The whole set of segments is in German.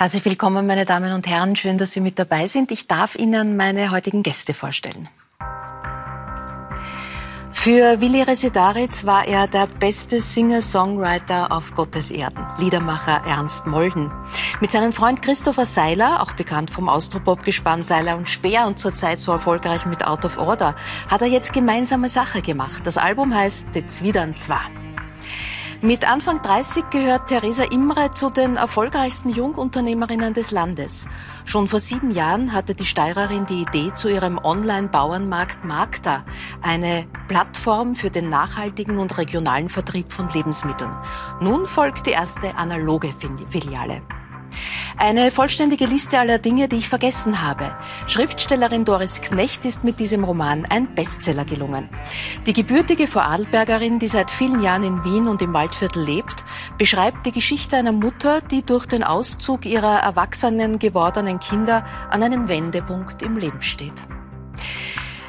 Herzlich willkommen, meine Damen und Herren. Schön, dass Sie mit dabei sind. Ich darf Ihnen meine heutigen Gäste vorstellen. Für Willi Residaritz war er der beste Singer-Songwriter auf Gottes Erden, Liedermacher Ernst Molden. Mit seinem Freund Christopher Seiler, auch bekannt vom Austropop-Gespann Seiler und Speer und zurzeit so erfolgreich mit Out of Order, hat er jetzt gemeinsame Sache gemacht. Das Album heißt De Zwiedern zwar. Mit Anfang 30 gehört Theresa Imre zu den erfolgreichsten Jungunternehmerinnen des Landes. Schon vor sieben Jahren hatte die Steirerin die Idee zu ihrem Online-Bauernmarkt Magda, eine Plattform für den nachhaltigen und regionalen Vertrieb von Lebensmitteln. Nun folgt die erste analoge Filiale. Eine vollständige Liste aller Dinge, die ich vergessen habe. Schriftstellerin Doris Knecht ist mit diesem Roman ein Bestseller gelungen. Die gebürtige Vorarlbergerin, die seit vielen Jahren in Wien und im Waldviertel lebt, beschreibt die Geschichte einer Mutter, die durch den Auszug ihrer erwachsenen gewordenen Kinder an einem Wendepunkt im Leben steht.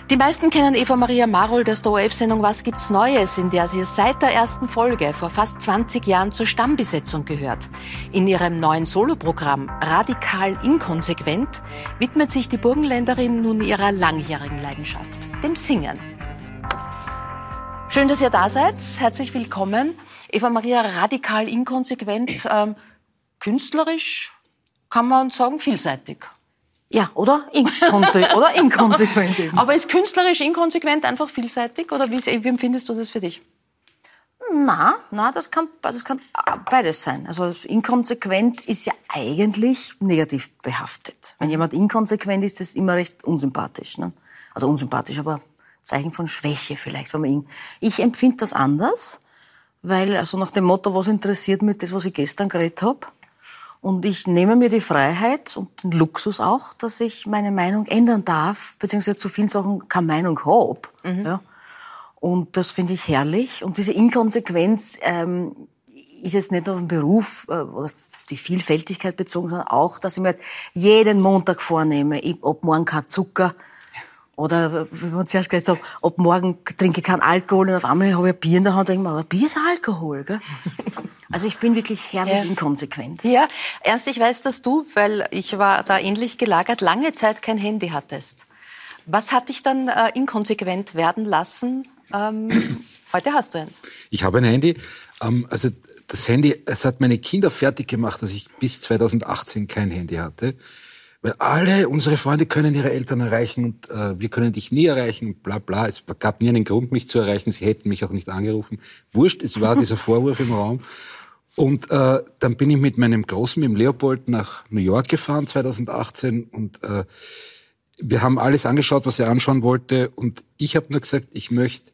Die meisten kennen Eva Maria Marold aus der ORF-Sendung Was gibt's Neues, in der sie seit der ersten Folge vor fast 20 Jahren zur Stammbesetzung gehört. In ihrem neuen Soloprogramm Radikal Inkonsequent widmet sich die Burgenländerin nun ihrer langjährigen Leidenschaft, dem Singen. Schön, dass ihr da seid. Herzlich willkommen. Eva Maria, radikal inkonsequent, ähm, künstlerisch kann man sagen, vielseitig. Ja, oder? Inkonse oder inkonsequent eben. Aber ist künstlerisch inkonsequent einfach vielseitig? Oder wie, wie empfindest du das für dich? Na, na, das kann, das kann beides sein. Also inkonsequent ist ja eigentlich negativ behaftet. Wenn jemand inkonsequent ist, ist das immer recht unsympathisch. Ne? Also unsympathisch, aber Zeichen von Schwäche vielleicht. Wenn man ich empfinde das anders, weil also nach dem Motto, was interessiert mich das, was ich gestern geredet habe, und ich nehme mir die Freiheit und den Luxus auch, dass ich meine Meinung ändern darf, beziehungsweise zu vielen Sachen keine Meinung habe. Mhm. Ja. Und das finde ich herrlich. Und diese Inkonsequenz ähm, ist jetzt nicht nur auf den Beruf äh, oder auf die Vielfältigkeit bezogen, sondern auch, dass ich mir jeden Montag vornehme, ob morgen kein Zucker oder wie wir zuerst gesagt haben, ob morgen trinke ich keinen Alkohol und auf einmal habe ich ein Bier in der Hand und denke mir, aber Bier ist Alkohol. Gell? Also ich bin wirklich herrlich ja. inkonsequent. Ja, erst ich weiß, dass du, weil ich war da ähnlich gelagert, lange Zeit kein Handy hattest. Was hat dich dann äh, inkonsequent werden lassen? Ähm, heute hast du eins. Ich habe ein Handy. Ähm, also das Handy, es hat meine Kinder fertig gemacht, dass ich bis 2018 kein Handy hatte. Weil alle unsere Freunde können ihre Eltern erreichen und äh, wir können dich nie erreichen und bla bla. Es gab nie einen Grund, mich zu erreichen. Sie hätten mich auch nicht angerufen. Wurscht, es war dieser Vorwurf im Raum. Und äh, dann bin ich mit meinem Großen, mit dem Leopold, nach New York gefahren 2018 und äh, wir haben alles angeschaut, was er anschauen wollte. Und ich habe nur gesagt, ich möchte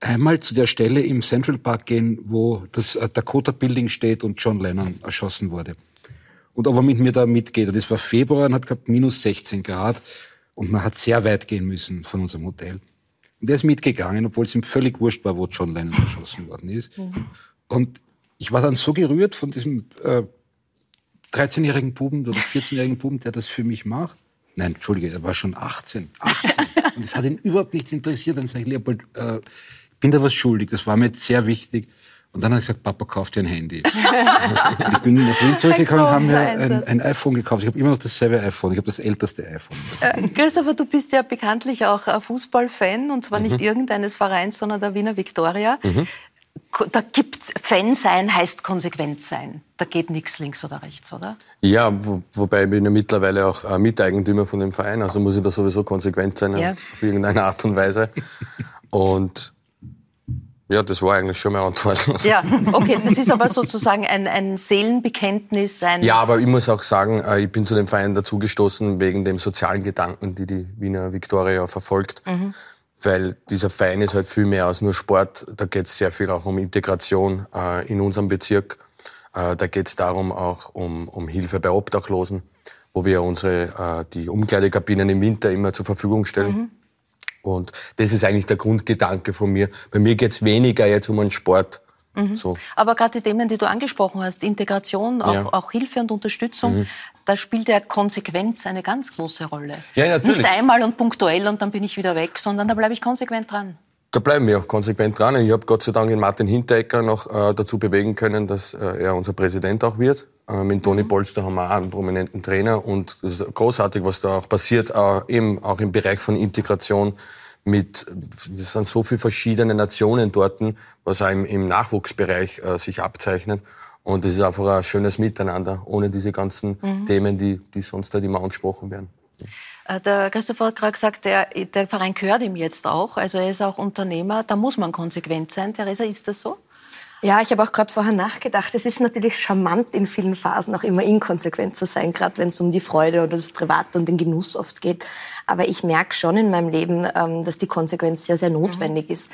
einmal zu der Stelle im Central Park gehen, wo das äh, Dakota Building steht und John Lennon erschossen wurde. Und ob er mit mir da mitgeht. Und es war Februar und hat gehabt minus 16 Grad und man hat sehr weit gehen müssen von unserem Hotel. Und er ist mitgegangen, obwohl es ihm völlig wurscht war, wo John Lennon erschossen worden ist. Mhm. Und ich war dann so gerührt von diesem äh, 13-jährigen Buben oder 14-jährigen Buben, der das für mich macht. Nein, Entschuldige, er war schon 18. 18. Und das hat ihn überhaupt nicht interessiert. Dann sage ich, Leopold, äh, ich bin da was schuldig. Das war mir jetzt sehr wichtig. Und dann hat er gesagt, Papa, kauf dir ein Handy. ich bin nach Wien zurückgekommen und haben mir ein, ein, iPhone gekauft. Ich habe immer noch dasselbe iPhone. Ich habe das älteste iPhone. Äh, Christopher, du bist ja bekanntlich auch Fußballfan und zwar nicht mhm. irgendeines Vereins, sondern der Wiener Viktoria. Mhm da gibt's Fan sein heißt konsequent sein. Da geht nichts links oder rechts, oder? Ja, wo, wobei ich bin ja mittlerweile auch äh, Miteigentümer von dem Verein, also muss ich da sowieso konsequent sein ja. auf irgendeine Art und Weise. Und ja, das war eigentlich schon meine Antwort. Ja, okay, das ist aber sozusagen ein, ein Seelenbekenntnis. Ein ja, aber ich muss auch sagen, äh, ich bin zu dem Verein dazugestoßen wegen dem sozialen Gedanken, die die Wiener Viktoria verfolgt. Mhm weil dieser Verein ist halt viel mehr als nur Sport. Da geht es sehr viel auch um Integration äh, in unserem Bezirk. Äh, da geht es darum auch um, um Hilfe bei Obdachlosen, wo wir unsere äh, die Umkleidekabinen im Winter immer zur Verfügung stellen. Mhm. Und das ist eigentlich der Grundgedanke von mir. Bei mir geht es weniger jetzt um einen Sport, Mhm. So. Aber gerade die Themen, die du angesprochen hast, Integration, auch, ja. auch Hilfe und Unterstützung, mhm. da spielt ja Konsequenz eine ganz große Rolle. Ja, natürlich. Nicht einmal und punktuell und dann bin ich wieder weg, sondern da bleibe ich konsequent dran. da bleiben wir auch konsequent dran. Ich habe Gott sei Dank den Martin Hinteregger noch äh, dazu bewegen können, dass äh, er unser Präsident auch wird. Äh, mit Toni mhm. Polster haben wir auch einen prominenten Trainer und es ist großartig, was da auch passiert, äh, eben auch im Bereich von Integration mit, es sind so viele verschiedene Nationen dort, was auch im, im Nachwuchsbereich äh, sich abzeichnet. Und es ist einfach ein schönes Miteinander, ohne diese ganzen mhm. Themen, die, die sonst halt immer angesprochen werden. Äh, der Christopher hat gerade gesagt, der, der Verein gehört ihm jetzt auch. Also er ist auch Unternehmer. Da muss man konsequent sein. Theresa, ist das so? Ja, ich habe auch gerade vorher nachgedacht. Es ist natürlich charmant, in vielen Phasen auch immer inkonsequent zu sein, gerade wenn es um die Freude oder das Private und den Genuss oft geht. Aber ich merke schon in meinem Leben, ähm, dass die Konsequenz sehr, sehr notwendig mhm. ist.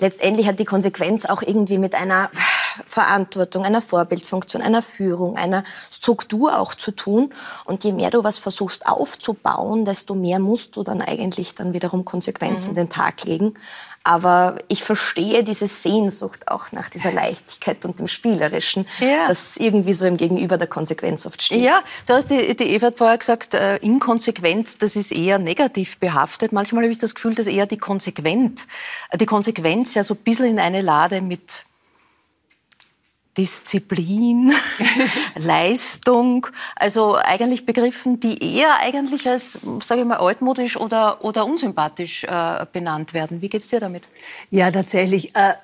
Letztendlich hat die Konsequenz auch irgendwie mit einer Verantwortung, einer Vorbildfunktion, einer Führung, einer Struktur auch zu tun. Und je mehr du was versuchst aufzubauen, desto mehr musst du dann eigentlich dann wiederum Konsequenzen mhm. den Tag legen. Aber ich verstehe diese Sehnsucht auch nach dieser Leichtigkeit und dem Spielerischen, ja. das irgendwie so im Gegenüber der Konsequenz oft steht. Ja, du hast die, die Eva vorher gesagt, äh, Inkonsequenz, das ist eher negativ behaftet. Manchmal habe ich das Gefühl, dass eher die Konsequenz, die Konsequenz ja so ein bisschen in eine Lade mit Disziplin, Leistung, also eigentlich Begriffen, die eher eigentlich als, sage ich mal, altmodisch oder, oder unsympathisch äh, benannt werden. Wie geht's dir damit? Ja, tatsächlich. Äh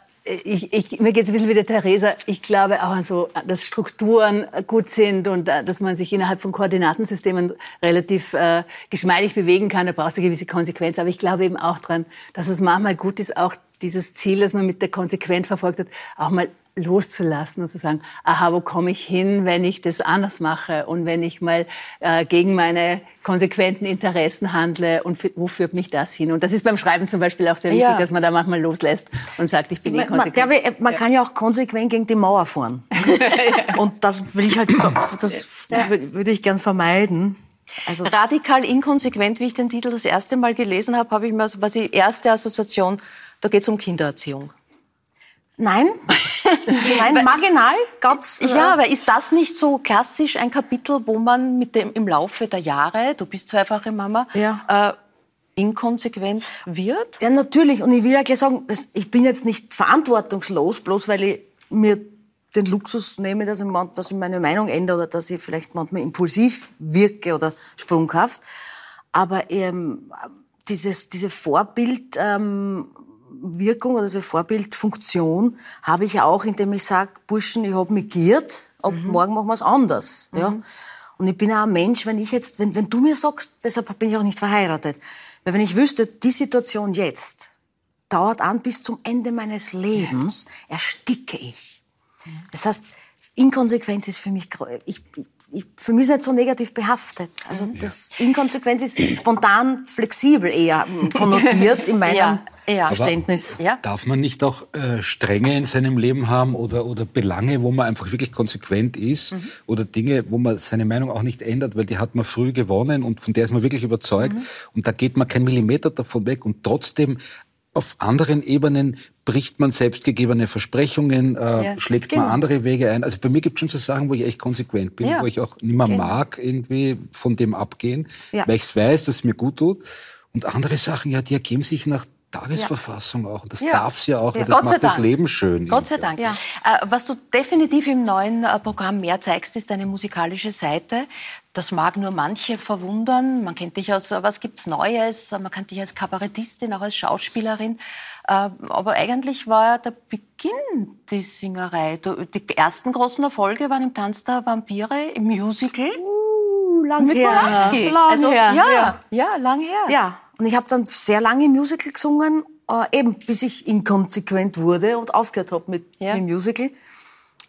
ich, ich, mir geht es ein bisschen wie der Theresa. Ich glaube auch, also, dass Strukturen gut sind und äh, dass man sich innerhalb von Koordinatensystemen relativ äh, geschmeidig bewegen kann. Da braucht es eine gewisse Konsequenz. Aber ich glaube eben auch dran, dass es manchmal gut ist, auch dieses Ziel, das man mit der Konsequenz verfolgt hat, auch mal loszulassen und zu sagen, aha, wo komme ich hin, wenn ich das anders mache und wenn ich mal äh, gegen meine konsequenten Interessen handle und wo führt mich das hin? Und das ist beim Schreiben zum Beispiel auch sehr wichtig, ja. dass man da manchmal loslässt und sagt, ich bin man, inkonsequent. Man, man kann ja auch konsequent gegen die Mauer fahren. und das will ich halt, das würde ich gern vermeiden. Also radikal inkonsequent, wie ich den Titel das erste Mal gelesen habe, habe ich mir, was die erste Assoziation, da geht es um Kindererziehung. Nein, nein, marginal, ganz. Äh ja, aber ist das nicht so klassisch ein Kapitel, wo man mit dem im Laufe der Jahre, du bist zweifache Mama, ja. äh, inkonsequent wird? Ja, natürlich. Und ich will ja gleich sagen, ich bin jetzt nicht verantwortungslos, bloß weil ich mir den Luxus nehme, dass ich, dass ich meine Meinung ändere oder dass ich vielleicht manchmal impulsiv wirke oder sprunghaft. Aber ähm, dieses, diese Vorbild, ähm, Wirkung oder diese Vorbildfunktion habe ich auch, indem ich sage, Burschen, ich habe mich giert, ab mhm. morgen machen wir es anders. Mhm. Ja? Und ich bin auch ein Mensch, wenn ich jetzt, wenn, wenn du mir sagst, deshalb bin ich auch nicht verheiratet, weil wenn ich wüsste, die Situation jetzt dauert an bis zum Ende meines Lebens, ersticke ich. Das heißt, Inkonsequenz ist für mich, ich, ich, für mich ist nicht so negativ behaftet. Also mhm. das Inkonsequenz ist spontan, flexibel eher konnotiert in meinem ja, ja. Verständnis. Ja. Darf man nicht auch äh, Stränge in seinem Leben haben oder, oder Belange, wo man einfach wirklich konsequent ist mhm. oder Dinge, wo man seine Meinung auch nicht ändert, weil die hat man früh gewonnen und von der ist man wirklich überzeugt mhm. und da geht man kein Millimeter davon weg und trotzdem auf anderen Ebenen bricht man selbstgegebene Versprechungen, äh, ja, schlägt genau. man andere Wege ein. Also bei mir gibt es schon so Sachen, wo ich echt konsequent bin, ja. wo ich auch nicht mehr genau. mag, irgendwie von dem abgehen, ja. weil ich es weiß, dass es mir gut tut. Und andere Sachen, ja, die ergeben sich nach Tagesverfassung ja. auch. Und das ja. darf es ja auch, weil das macht das Leben schön. Gott sei Dank. Ja. Äh, was du definitiv im neuen äh, Programm mehr zeigst, ist deine musikalische Seite. Das mag nur manche verwundern. Man kennt dich aus, was gibt's Neues? Man kennt dich als Kabarettistin, auch als Schauspielerin. Äh, aber eigentlich war ja der Beginn die Singerei. Die ersten großen Erfolge waren im Tanz der Vampire, im Musical. Uh, lang mit her. Polanski. Lang also, her. Ja, ja, ja, lang her. Ja, und ich habe dann sehr lange Musical gesungen, äh, eben bis ich inkonsequent wurde und aufgehört habe mit ja. dem Musical.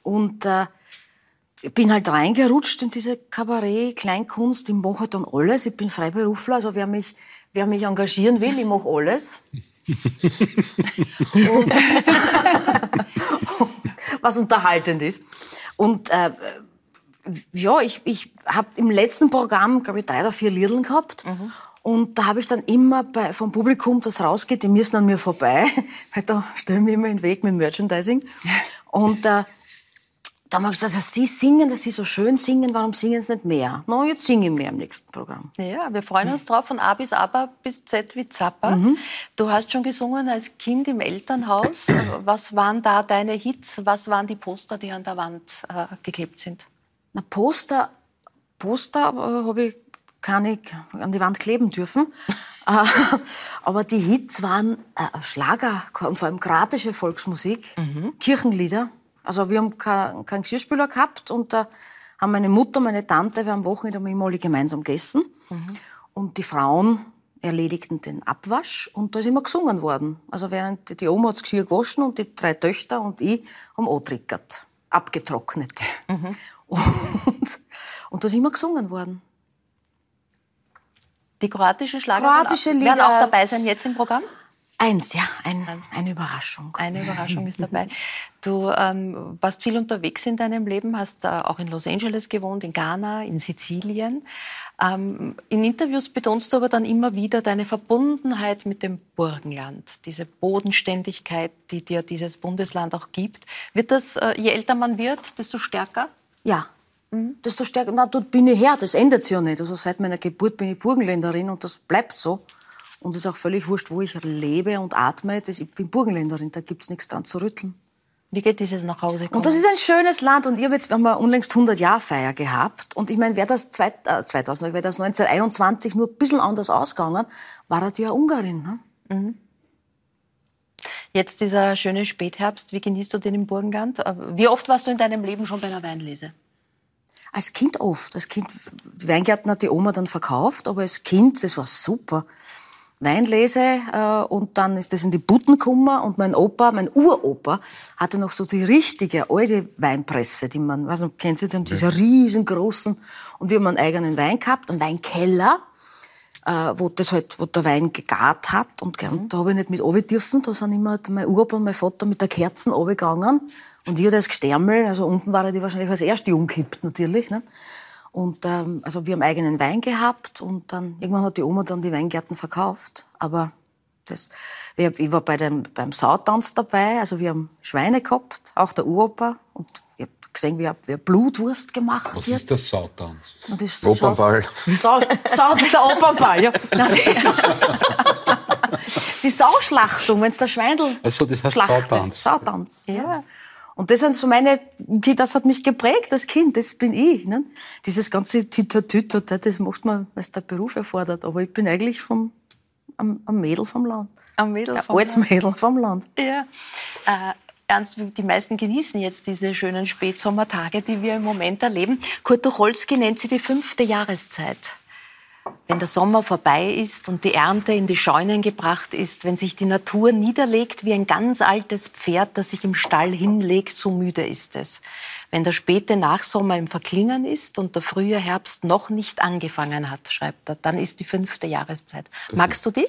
Und äh, ich bin halt reingerutscht in diese Kabarett, Kleinkunst, ich mache halt dann alles. Ich bin Freiberufler, also wer mich, wer mich engagieren will, ich mache alles. und, was unterhaltend ist. Und äh, ja, ich, ich habe im letzten Programm, glaube ich, drei oder vier Liedern gehabt. Mhm. Und da habe ich dann immer bei, vom Publikum, das rausgeht, die müssen an mir vorbei, weil da stellen wir immer in den Weg mit Merchandising. Und äh, Da haben wir gesagt, dass Sie singen, dass Sie so schön singen, warum singen Sie nicht mehr? Na, jetzt singe ich mehr im nächsten Programm. Ja, wir freuen uns drauf, von A bis Aber bis Z wie Zappa. Du hast schon gesungen als Kind im Elternhaus. Was waren da deine Hits? Was waren die Poster, die an der Wand äh, geklebt sind? Na, Poster, Poster äh, habe ich keine an die Wand kleben dürfen. Äh, Aber die Hits waren äh, Schlager, und vor allem kroatische Volksmusik, Kirchenlieder. Also wir haben keinen kein Geschirrspüler gehabt und da haben meine Mutter, meine Tante, wir haben am Wochenende haben immer alle gemeinsam gegessen. Und die Frauen erledigten den Abwasch und da ist immer gesungen worden. Also während die- Oma hat das Geschirr gewaschen und die drei Töchter und ich haben angetrickert, abgetrocknet. Und, und da ist immer gesungen worden. Die kroatische Schlager Kroatische werden auch- werden auch Lieder. dabei sein jetzt im Programm? Eins, ja, ein, eine Überraschung. Eine Überraschung ist dabei. Du ähm, warst viel unterwegs in deinem Leben, hast äh, auch in Los Angeles gewohnt, in Ghana, in Sizilien. Ähm, in Interviews betonst du aber dann immer wieder deine Verbundenheit mit dem Burgenland, diese Bodenständigkeit, die dir dieses Bundesland auch gibt. Wird das, äh, je älter man wird, desto stärker? Ja. Desto stärker, na, dort bin ich her, das ändert sich ja nicht. Also seit meiner Geburt bin ich Burgenländerin und das bleibt so. Und es ist auch völlig wurscht, wo ich lebe und atme. Das, ich bin Burgenländerin, da gibt's nichts dran zu rütteln. Wie geht dieses nach Hause kommen? Und das ist ein schönes Land und ich hab jetzt, wir haben eine unlängst 100 Jahr Feier gehabt und ich meine, wäre das, zwei, äh, 2000, wäre das 1921 nur ein bisschen anders ausgegangen, war er die ja Ungarin. Ne? Jetzt dieser schöne Spätherbst, wie genießt du den im Burgenland? Äh, Wie oft warst du in deinem Leben schon bei einer Weinlese? Als Kind oft. Als Kind, die Weingärten hat die Oma dann verkauft, aber als Kind, das war super. Weinlese äh, und dann ist das in die Butten gekommen und mein Opa, mein Uropa, hatte noch so die richtige alte Weinpresse, die man, weiß nicht, kennt Sie denn, diese riesengroßen. Und wir haben einen eigenen Wein gehabt, einen Weinkeller, äh, wo das halt, wo der Wein gegart hat. Und, und da habe ich nicht mit runter dürfen, da sind immer mein Uropa und mein Vater mit der Kerzen runtergegangen und ich hatte das Gestärmel, also unten war er die wahrscheinlich als erste umkippt natürlich, ne? Und ähm, also wir haben eigenen Wein gehabt und dann irgendwann hat die Oma dann die Weingärten verkauft. Aber das, ich, war bei dem, beim Sautanz dabei, also wir haben Schweine gehabt, auch der Uropa. Und ich habe gesehen, wie, wie Blutwurst gemacht Was wird. ist das Sautanz? Und das Opernball. Sau, Sau, das ist ein Opernball, ja. Die Sauschlachtung, wenn es der Schweindel Ach so, das heißt schlachtest. Sautanz. Sautanz. Ja. Und das sind so meine, das hat mich geprägt als Kind, das bin ich. Ne? Dieses ganze Tüter-Tüter, das macht man, weil es der Beruf erfordert. Aber ich bin eigentlich vom, am, am Mädel vom Land. Am Mädel Ein vom Land. Mädel vom Land. Ja. Äh, Ernst, die meisten genießen jetzt diese schönen Spätsommertage, die wir im Moment erleben. Kurt Tucholsky nennt sie die fünfte Jahreszeit. Wenn der Sommer vorbei ist und die Ernte in die Scheunen gebracht ist, wenn sich die Natur niederlegt wie ein ganz altes Pferd, das sich im Stall hinlegt, so müde ist es. Wenn der späte Nachsommer im Verklingen ist und der frühe Herbst noch nicht angefangen hat, schreibt er, dann ist die fünfte Jahreszeit. Magst du die?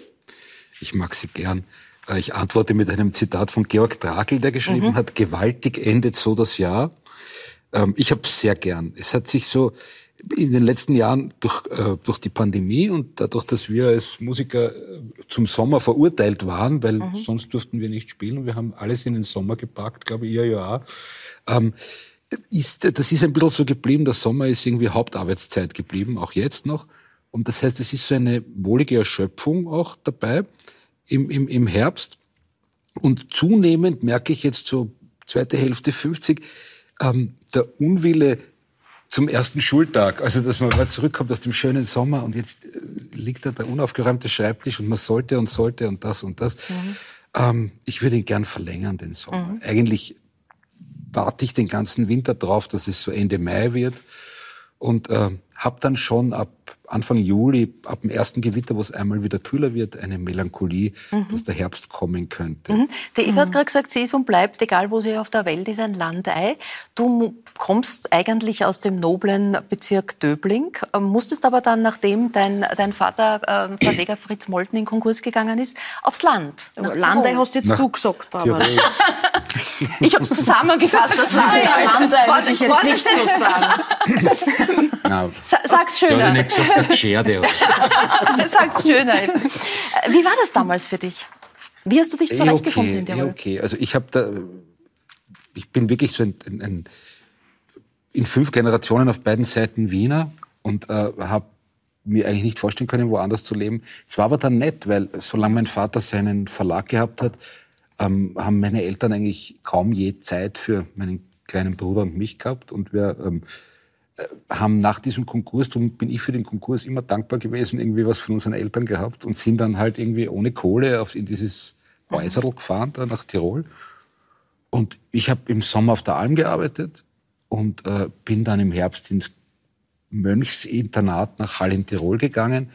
Ich mag sie gern. Äh, Ich antworte mit einem Zitat von Georg Trakl, der Mhm. geschrieben hat, gewaltig endet so das Jahr. Ähm, Ich habe es sehr gern. Es hat sich so in den letzten Jahren durch, äh, durch die Pandemie und dadurch, dass wir als Musiker äh, zum Sommer verurteilt waren, weil Mhm. sonst durften wir nicht spielen und wir haben alles in den Sommer gepackt, glaube ich, ja auch. Ähm, ist, das ist ein bisschen so geblieben, der Sommer ist irgendwie Hauptarbeitszeit geblieben, auch jetzt noch. Und das heißt, es ist so eine wohlige Erschöpfung auch dabei im, im, im Herbst. Und zunehmend merke ich jetzt so zweite Hälfte 50, ähm, der Unwille zum ersten Schultag. Also, dass man mal zurückkommt aus dem schönen Sommer und jetzt äh, liegt da der unaufgeräumte Schreibtisch und man sollte und sollte und das und das. Ähm, ich würde ihn gern verlängern, den Sommer. Eigentlich warte ich den ganzen Winter drauf, dass es so Ende Mai wird und äh, habe dann schon ab Anfang Juli, ab dem ersten Gewitter, wo es einmal wieder kühler wird, eine Melancholie, dass der Herbst kommen könnte. Mhm. Der Eva hat gerade gesagt, sie ist und bleibt, egal wo sie auf der Welt ist, ein Landei. Du kommst eigentlich aus dem noblen Bezirk Döbling, ähm, musstest aber dann, nachdem dein, dein Vater, äh, Verleger Fritz Molten, in Konkurs gegangen ist, aufs Land. nach Landei hast jetzt Nach du gesagt. Tirol. Ich habe es zusammengefasst, das Landei. Ja, Landei würde ich jetzt nicht so sagen. Nein, Sa- Sag's ich habe schöner. Gesagt, der Gescherde. oder? Sag's schöner. Eva. Äh, Wie war das damals für dich? Wie hast du dich zurechtgefunden okay, in eh Tirol? okay. Also ich habe da, ich bin wirklich so ein, ein, ein in fünf Generationen auf beiden Seiten Wiener und äh, habe mir eigentlich nicht vorstellen können, woanders zu leben. Es war aber dann nett, weil solange mein Vater seinen Verlag gehabt hat, ähm, haben meine Eltern eigentlich kaum je Zeit für meinen kleinen Bruder und mich gehabt. Und wir ähm, äh, haben nach diesem Konkurs, darum bin ich für den Konkurs immer dankbar gewesen, irgendwie was von unseren Eltern gehabt und sind dann halt irgendwie ohne Kohle auf, in dieses Häuserl gefahren, da nach Tirol. Und ich habe im Sommer auf der Alm gearbeitet und äh, bin dann im Herbst ins Mönchsinternat nach Hall in Tirol gegangen.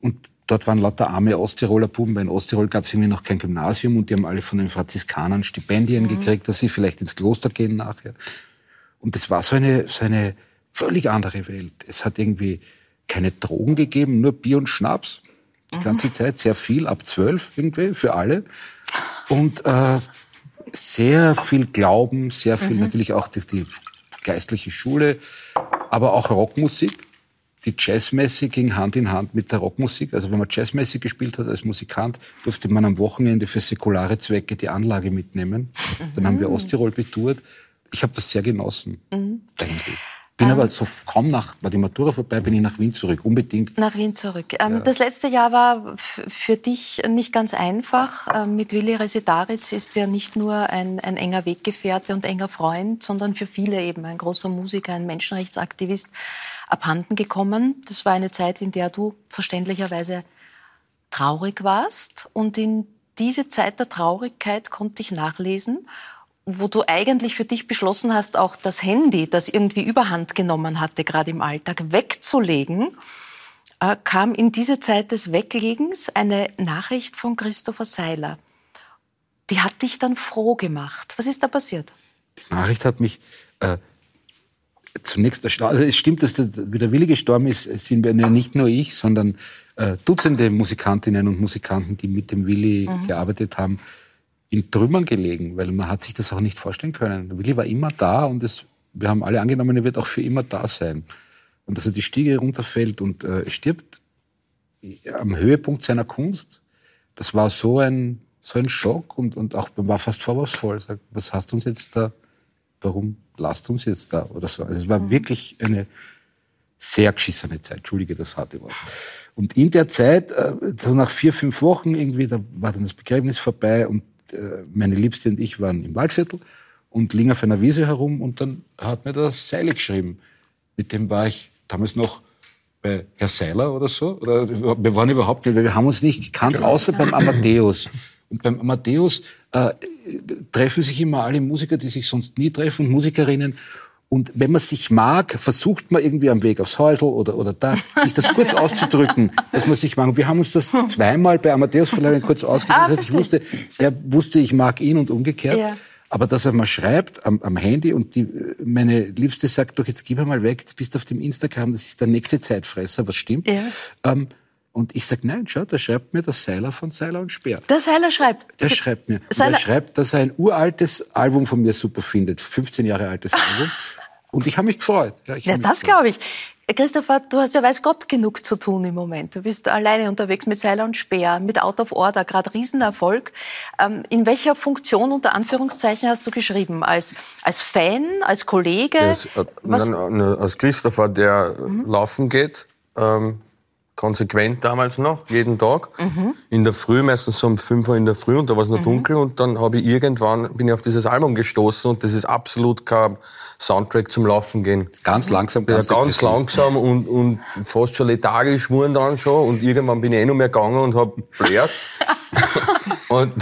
Und dort waren lauter arme Osttiroler Buben, weil in Osttirol gab es irgendwie noch kein Gymnasium und die haben alle von den Franziskanern Stipendien mhm. gekriegt, dass sie vielleicht ins Kloster gehen nachher. Und das war so eine, so eine völlig andere Welt. Es hat irgendwie keine Drogen gegeben, nur Bier und Schnaps. Die mhm. ganze Zeit, sehr viel, ab zwölf irgendwie, für alle. Und äh, sehr viel Glauben, sehr viel mhm. natürlich auch die, die geistliche Schule, aber auch Rockmusik. Die Jazzmesse ging Hand in Hand mit der Rockmusik. Also wenn man Jazzmesse gespielt hat als Musikant, durfte man am Wochenende für säkulare Zwecke die Anlage mitnehmen. Mhm. Dann haben wir Osttirol betourt. Ich habe das sehr genossen. Mhm. Eigentlich. Bin ähm, aber so kaum nach, war die Matura vorbei, bin ich nach Wien zurück, unbedingt. Nach Wien zurück. Ähm, ja. Das letzte Jahr war für dich nicht ganz einfach. Ähm, mit Willi Residaritz ist er nicht nur ein, ein, enger Weggefährte und enger Freund, sondern für viele eben ein großer Musiker, ein Menschenrechtsaktivist abhanden gekommen. Das war eine Zeit, in der du verständlicherweise traurig warst. Und in diese Zeit der Traurigkeit konnte ich nachlesen wo du eigentlich für dich beschlossen hast, auch das Handy, das irgendwie überhand genommen hatte, gerade im Alltag, wegzulegen, äh, kam in diese Zeit des Weglegens eine Nachricht von Christopher Seiler. Die hat dich dann froh gemacht. Was ist da passiert? Die Nachricht hat mich äh, zunächst erstaunt. Also es stimmt, dass der, wie der Willi gestorben ist, sind wir ja nicht nur ich, sondern äh, Dutzende Musikantinnen und Musikanten, die mit dem Willi mhm. gearbeitet haben in Trümmern gelegen, weil man hat sich das auch nicht vorstellen können. Willi war immer da und es, wir haben alle angenommen, er wird auch für immer da sein. Und dass er die Stiege runterfällt und äh, stirbt am Höhepunkt seiner Kunst, das war so ein, so ein Schock und, und auch war fast vorwurfsvoll. Sagt, was hast du uns jetzt da, warum lasst uns jetzt da oder so. Also es war mhm. wirklich eine sehr geschissene Zeit, entschuldige das harte Wort. Und in der Zeit, äh, so nach vier, fünf Wochen irgendwie, da war dann das Begräbnis vorbei und äh, meine Liebste und ich waren im Waldviertel und liegen auf einer Wiese herum und dann hat mir das Seile geschrieben. Mit dem war ich damals noch bei Herr Seiler oder so. Oder wir waren überhaupt nicht, weil wir haben uns nicht gekannt, außer beim Amadeus. Und beim Amadeus äh, treffen sich immer alle Musiker, die sich sonst nie treffen, und Musikerinnen. Und wenn man sich mag, versucht man irgendwie am Weg aufs Häusl oder, oder da, sich das kurz auszudrücken, dass man sich mag. Und wir haben uns das zweimal bei Amadeus Verleihung kurz ausgedrückt. Ah, das ich wusste, er wusste, ich mag ihn und umgekehrt. Ja. Aber dass er mal schreibt am, am Handy und die, meine Liebste sagt doch, jetzt gib mal weg, jetzt bist du auf dem Instagram, das ist der nächste Zeitfresser, was stimmt. Ja. Ähm, und ich sage, nein, schau, da schreibt mir der Seiler von Seiler und Speer. Der Seiler schreibt? Der schreibt mir. Seiler. er schreibt, dass er ein uraltes Album von mir super findet. 15 Jahre altes Album. Und ich habe mich gefreut. Ja, ja das glaube ich. Christopher, du hast ja weiß Gott genug zu tun im Moment. Du bist alleine unterwegs mit Seiler und Speer, mit Out of Order, gerade Riesenerfolg. Ähm, in welcher Funktion unter Anführungszeichen hast du geschrieben? Als, als Fan, als Kollege? Als, äh, nein, als Christopher, der mhm. laufen geht, ähm, konsequent damals noch, jeden Tag. Mhm. In der Früh, meistens so um 5 Uhr in der Früh und da war es noch mhm. dunkel und dann habe ich irgendwann, bin ich auf dieses Album gestoßen und das ist absolut kein Soundtrack zum Laufen gehen. Ganz langsam, ganz, ja, ganz langsam und, und fast schon lethargisch wurden dann schon und irgendwann bin ich eh noch mehr gegangen und habe blärt. und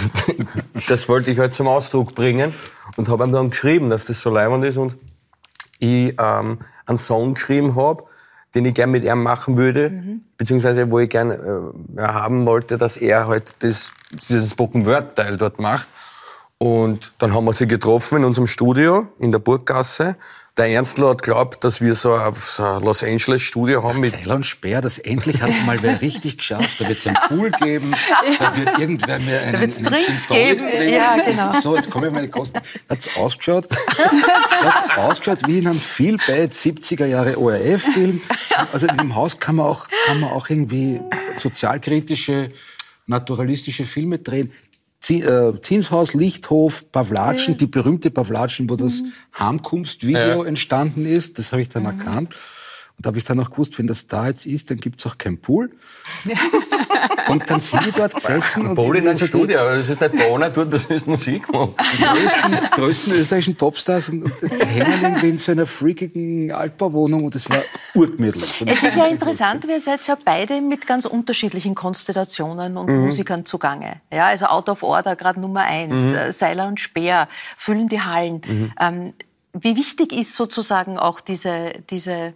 das wollte ich halt zum Ausdruck bringen und habe ihm dann geschrieben, dass das so leibend ist und ich ähm, einen Song geschrieben habe, den ich gern mit ihm machen würde, mhm. beziehungsweise wo ich gern äh, haben wollte, dass er halt das, dieses Spoken Word Teil dort macht. Und dann haben wir sie getroffen in unserem Studio in der Burggasse der Ernstler hat glaubt, dass wir so ein, so ein Los Angeles Studio haben mit Zeil und Speer, das endlich hat es mal wer richtig geschafft. Da wird es einen Pool geben, da wird irgendwer mir einen, da wird's einen Drinks geben. Bringen. Ja, genau. So, jetzt kommen meine Kosten. Hat's ausgeschaut, hat's ausgeschaut wie in einem viel bad 70er Jahre ORF-Film. Also in dem Haus kann man auch, kann man auch irgendwie sozialkritische, naturalistische Filme drehen Zinshaus, Lichthof, Pavlatschen, die berühmte Pavlatschen, wo das Heimkunstvideo Ja. entstanden ist. Das habe ich dann erkannt. Und da habe ich dann auch gewusst, wenn das da jetzt ist, dann gibt's auch keinen Pool. und dann sind die dort gesessen. und Pol in irgendwie ein so die- Studio, aber das ist nicht Bohnen dort, das ist Musik. Mann. die größten, größten österreichischen Popstars und, und hängen irgendwie in so einer freakigen Altbauwohnung und das war urgemütlich. Es ist ja interessant, wir seid ja beide mit ganz unterschiedlichen Konstellationen und Musikern zugange. Ja, also Out of Order, gerade Nummer eins, äh, Seiler und Speer, füllen die Hallen. Ähm, wie wichtig ist sozusagen auch diese, diese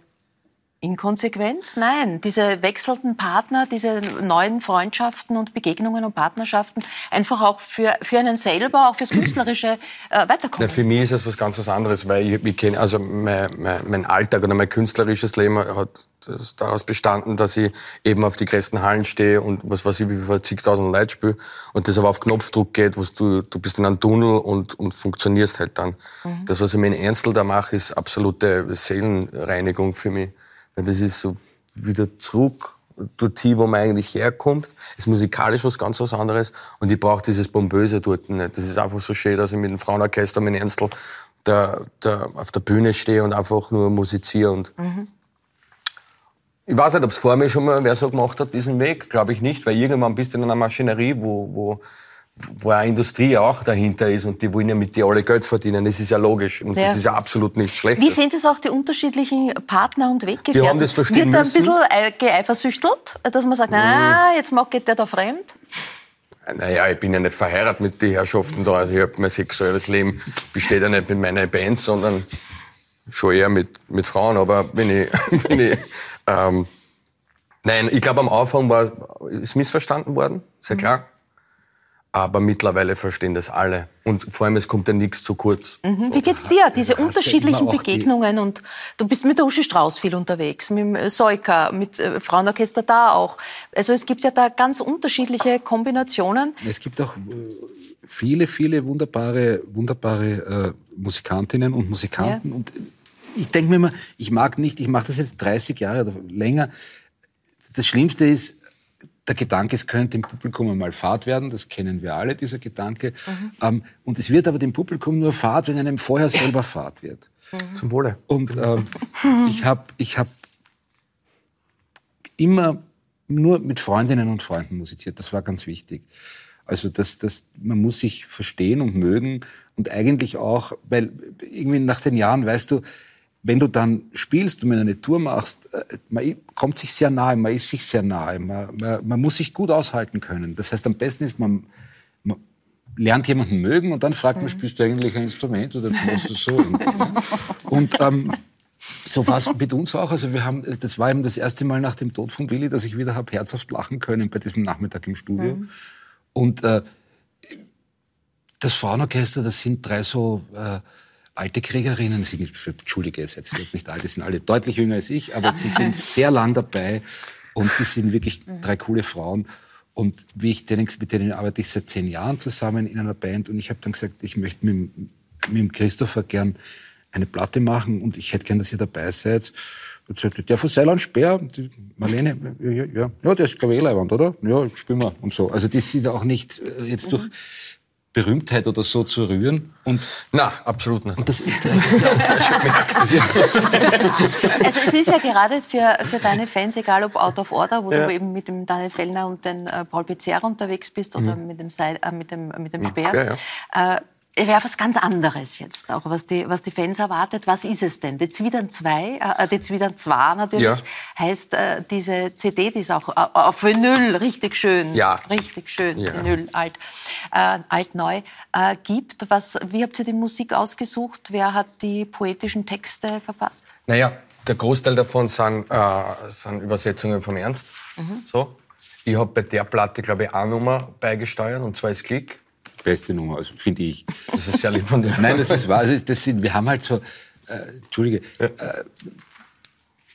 Inkonsequenz? Nein, diese wechselnden Partner, diese neuen Freundschaften und Begegnungen und Partnerschaften, einfach auch für, für einen selber, auch fürs künstlerische äh, Weiterkommen. Na, für mich ist das was ganz was anderes, weil ich, ich kenne, also mein, mein, mein Alltag oder mein künstlerisches Leben hat das daraus bestanden, dass ich eben auf die größten Hallen stehe und was weiß ich, wie viel zigtausend Leute spiele und das aber auf Knopfdruck geht, wo du, du bist in einem Tunnel und, und funktionierst halt dann. Das, was ich mit Einzel da mache, ist absolute Seelenreinigung für mich. Weil das ist so wieder zurück dorthin, wo man eigentlich herkommt. Ist musikalisch was ganz was anderes. Und ich brauche dieses Bomböse dort nicht. Das ist einfach so schön, dass ich mit dem Frauenorchester, mit dem Ernstl, da, da auf der Bühne stehe und einfach nur musiziere. Und Ich weiß nicht, ob es vor mir schon mal wer so gemacht hat, diesen Weg. Glaube ich nicht, weil irgendwann bist du in einer Maschinerie, wo, wo, wo eine Industrie auch dahinter ist und die wollen ja mit dir alle Geld verdienen. Das ist ja logisch und Ja. das ist ja absolut nichts Schlechtes. Wie sind es auch die unterschiedlichen Partner und Weggefährten? Wir haben das verstehen Wird da ein bisschen äh, geeifersüchtelt, dass man sagt, na, jetzt mag geht der da fremd? Naja, ich bin ja nicht verheiratet mit den Herrschaften da. Also ich hab mein sexuelles Leben besteht ja nicht mit meinen Bands, sondern schon eher mit, mit Frauen. Aber wenn ich, wenn ich ähm, nein, ich glaube am Anfang war ist missverstanden worden, ist ja klar. Aber mittlerweile verstehen das alle. Und vor allem, es kommt ja nichts zu kurz. Mhm. Wie geht's dir? Diese ja unterschiedlichen die- Begegnungen und du bist mit der Uschi Strauß viel unterwegs, mit dem Soika, mit äh, Frauenorchester da auch. Also es gibt ja da ganz unterschiedliche Kombinationen. Es gibt auch äh, viele, viele wunderbare, wunderbare äh, Musikantinnen und Musikanten. Und ich denke mir immer, ich mag nicht, ich mache das jetzt 30 Jahre oder länger. Das Schlimmste ist, der Gedanke, es könnte dem Publikum einmal Fahrt werden, das kennen wir alle, dieser Gedanke. Ähm, und es wird aber dem Publikum nur Fahrt, wenn einem vorher selber Fahrt wird. Zum Wohle. Und ähm, ich habe ich hab immer nur mit Freundinnen und Freunden musiziert. Das war ganz wichtig. Also das, das, man muss sich verstehen und mögen und eigentlich auch, weil irgendwie nach den Jahren, weißt du, wenn du dann spielst und wenn du eine Tour machst, äh, man kommt sich sehr nahe, man ist sich sehr nahe, man, man, man muss sich gut aushalten können. Das heißt, am besten ist, man, man lernt jemanden mögen und dann fragt man, spielst du eigentlich ein Instrument oder machst du so? Und ähm, so war es mit uns auch. Also wir haben, das war eben das erste Mal nach dem Tod von Willi, dass ich wieder habe herzhaft lachen können bei diesem Nachmittag im Studio. Und äh, das Frauenorchester, das sind drei so äh, alte Kriegerinnen. Sie, entschuldige, es jetzt nicht alt, die sind alle deutlich jünger als ich, aber sie sind sehr lang dabei und sie sind wirklich drei coole Frauen. Und wie ich denen, mit denen arbeite ich seit zehn Jahren zusammen in einer Band und ich habe dann gesagt, ich möchte mit, mit Christopher gern eine Platte machen und ich hätte gern, dass ihr dabei seid. Und sagte, der von Seiland Speer, die Marlene, ja, ja, ja, ja, der ist glaube ich eh Leihwand, oder? Ja, spielen wir und so. Also die sind auch nicht äh, jetzt durch Berühmtheit oder so zu rühren. Und, Na, absolut nicht. und das ist Also es ist ja gerade für, für deine Fans, egal ob Out of Order, wo du eben mit dem Daniel Fellner und den äh, Paul Pizzerra unterwegs bist oder mit dem, Sei- äh, mit dem, mit dem Speer. Speer, äh, wäre was ganz anderes jetzt, auch was die, was die Fans erwartet. Was ist es denn? Die Zwiebeln 2, äh, die Zwiebeln 2 natürlich, Ja. heißt äh, diese CD, die ist auch äh, auf Vinyl, richtig schön, Ja. richtig schön, Ja. Vinyl, alt, äh, alt-neu, äh, gibt. Was, wie habt ihr die Musik ausgesucht? Wer hat die poetischen Texte verfasst? Naja, der Großteil davon sind, äh, sind Übersetzungen vom Ernst. So. Ich habe bei der Platte, glaube ich, eine Nummer beigesteuert, und zwar ist Klick. Beste Nummer, also finde ich. Das ist sehr lieb von dir. Nein, das ist wahr. Also das sind, wir haben halt so, äh, Entschuldige, äh,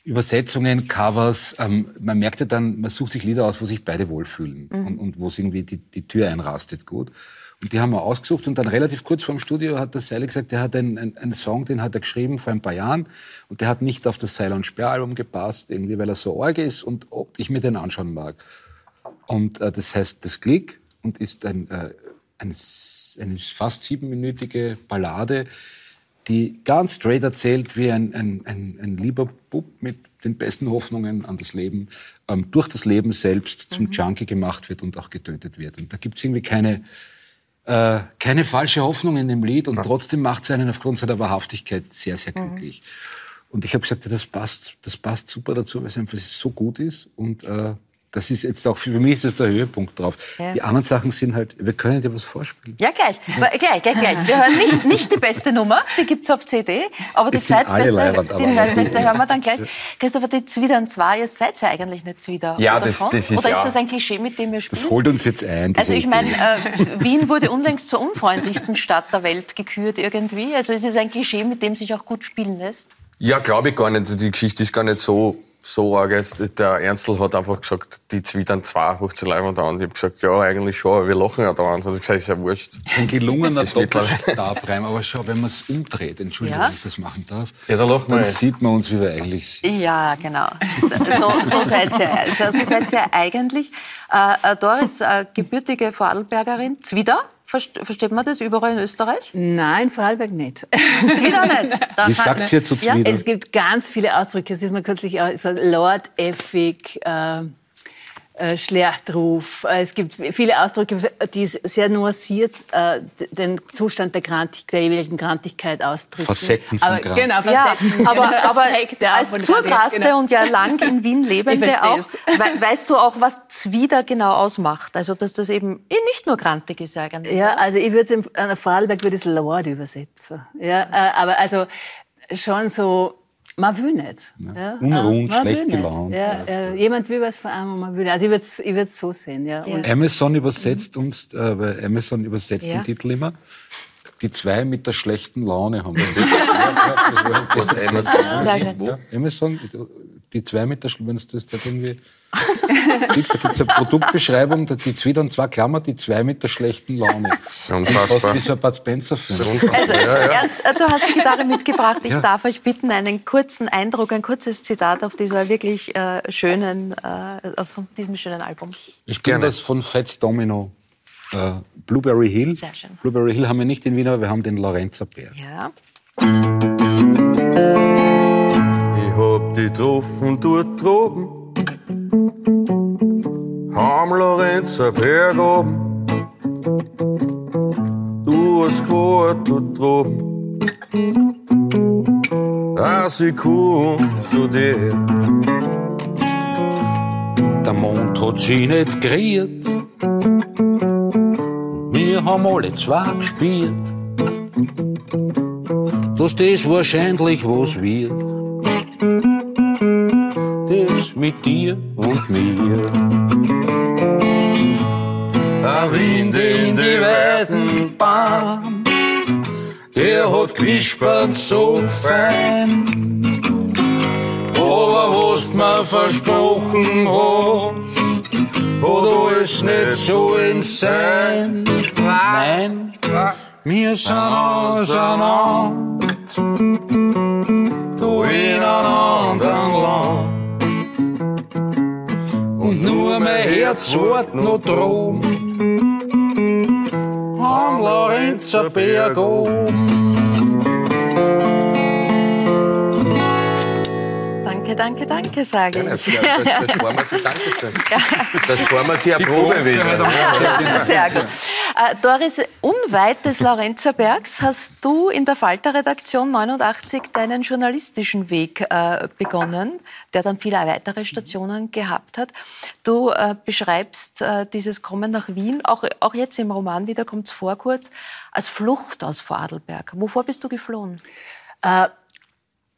Übersetzungen, Covers. Ähm, man merkt ja dann, man sucht sich Lieder aus, wo sich beide wohlfühlen und, und wo es irgendwie die, die Tür einrastet gut. Und die haben wir ausgesucht und dann relativ kurz vor dem Studio hat der Seile gesagt, der hat einen, einen, einen Song, den hat er geschrieben vor ein paar Jahren und der hat nicht auf das Seil- und Sperralbum gepasst, irgendwie, weil er so arg ist und ob ich mir den anschauen mag. Und äh, das heißt das Klick und ist ein äh, ein, eine fast siebenminütige Ballade, die ganz straight erzählt, wie ein, ein, ein, ein lieber Bub mit den besten Hoffnungen an das Leben ähm, durch das Leben selbst zum Junkie gemacht wird und auch getötet wird. Und da gibt es irgendwie keine, äh, keine falsche Hoffnung in dem Lied und trotzdem macht es einen aufgrund seiner Wahrhaftigkeit sehr, sehr glücklich. Und ich habe gesagt, ja, das passt, das passt super dazu, weil es einfach so gut ist und äh, das ist jetzt auch, für mich ist das der Höhepunkt drauf. Ja. Die anderen Sachen sind halt, wir können dir was vorspielen. Ja, gleich. gleich, gleich, gleich. Wir hören nicht, nicht die beste Nummer, die gibt's auf CD, aber die Es zweitbeste, aber- die zweitbeste hören wir dann gleich. Christopher, die Zwidern zwar, ihr seid ja eigentlich nicht Zwider, Ja, oder das- schon? das ist oder ist das ein Klischee, mit dem ihr spielt? Das holt uns jetzt ein. also ich meine, äh, Wien wurde unlängst zur unfreundlichsten Stadt der Welt gekürt irgendwie. Also es ist ein Klischee, mit dem sich auch gut spielen lässt. Ja, glaube ich gar nicht. Die Geschichte ist gar nicht so, so arg. jetzt. Der Ernstl hat einfach gesagt, die Zwiebeln zwei hoch zu Leibwand an. Ich habe gesagt, ja, eigentlich schon, aber wir lachen ja da an. Also ich gesagt, ist ja wurscht. Das ist ein gelungener Doppelstabreim. Aber schau, wenn man es umdreht, Entschuldigung, Ja? wenn ich das machen darf, Ja, da lachen wir dann jetzt. sieht man uns, wie wir eigentlich sind. Ja, genau. So, so seid ihr, also, so seid ihr eigentlich. Äh, äh, Doris, äh, gebürtige Vorarlbergerin, Zwider, versteht man das überall in Österreich? Nein, Vorarlberg nicht. Zwider nicht. Da Wie sagt ihr zu Ja? Zwiebeln? Es gibt ganz viele Ausdrücke. Es ist mir kürzlich auch so Lord Effig, äh, äh, Schlechtruf. Äh, Es gibt viele Ausdrücke, die sehr nuanciert äh, den Zustand der, Grantig, der jeweiligen Grantigkeit ausdrücken. Facetten von aber, Grant. Genau, Ja, Facetten. aber, genau, aber als Zurgraste genau. und ja lang in Wien lebende auch, we weißt du auch, was Zwider genau ausmacht? Also, dass das eben eh nicht nur grantig ist eigentlich. Ja, also ich würde es in Vorarlberg würde ich es Lord übersetzen. Ja, äh, aber also schon so, man will nicht. Ja. Unruhen, äh, man schlecht will nicht. gelaunt. Ja, äh, jemand will was von einem, man will nicht. Also ich würde es ich würd's so sehen. Ja. Und Amazon übersetzt uns, äh, Amazon übersetzt Ja. den Titel immer. Die zwei mit der schlechten Laune haben wir. ja, ja, das. Sehr schön. Ja, Amazon, die zwei mit der, wenn du das da irgendwie siehst, da gibt es eine Produktbeschreibung, da die zwei dann zwei Klammer, die zwei mit der schlechten Laune. ist unfassbar. Fast wie so ein Bud Spencer-Film. Also, Ernst, äh, du hast die Gitarre mitgebracht. Ich Ja. darf euch bitten, einen kurzen Eindruck, ein kurzes Zitat auf dieser wirklich äh, schönen, äh, aus diesem schönen Album. Ich Gerne. das von Fats Domino. Äh, Blueberry Hill. Sehr schön. Blueberry Hill haben wir nicht in Wien, aber wir haben den Lorenzer Bär. Ja. Die getroffen dort droben. Am Lorenzer Berg oben. Du hast gehört dort droben. Dass ich komm zu dir. Der Mond hat sie nicht geriert. Wir haben alle zwei gespielt. Dass das wahrscheinlich was wird. Das mit dir und mir. Ein Wind in die weiten. Der hat gewispert so fein. Aber was mir versprochen hat alles nicht so in sein. Nein, wir sind auseinander, du in einem anderen Land. Und nur mein Herz wart noch drum, am Lorenzer Berg oben. Danke, danke, danke, sage ich. das, das sparen wir sich, Dankeschön. Das sparen wir sich eine Probe wieder. Sehr gut. Äh, Doris, unweit des Lorenzerbergs hast du in der Falter-Redaktion 89 deinen journalistischen Weg äh, begonnen, der dann viele weitere Stationen gehabt hat. Du äh, beschreibst äh, dieses Kommen nach Wien, auch, auch jetzt im Roman wieder kommt es vor kurz, als Flucht aus Vorarlberg. Wovor bist du geflohen?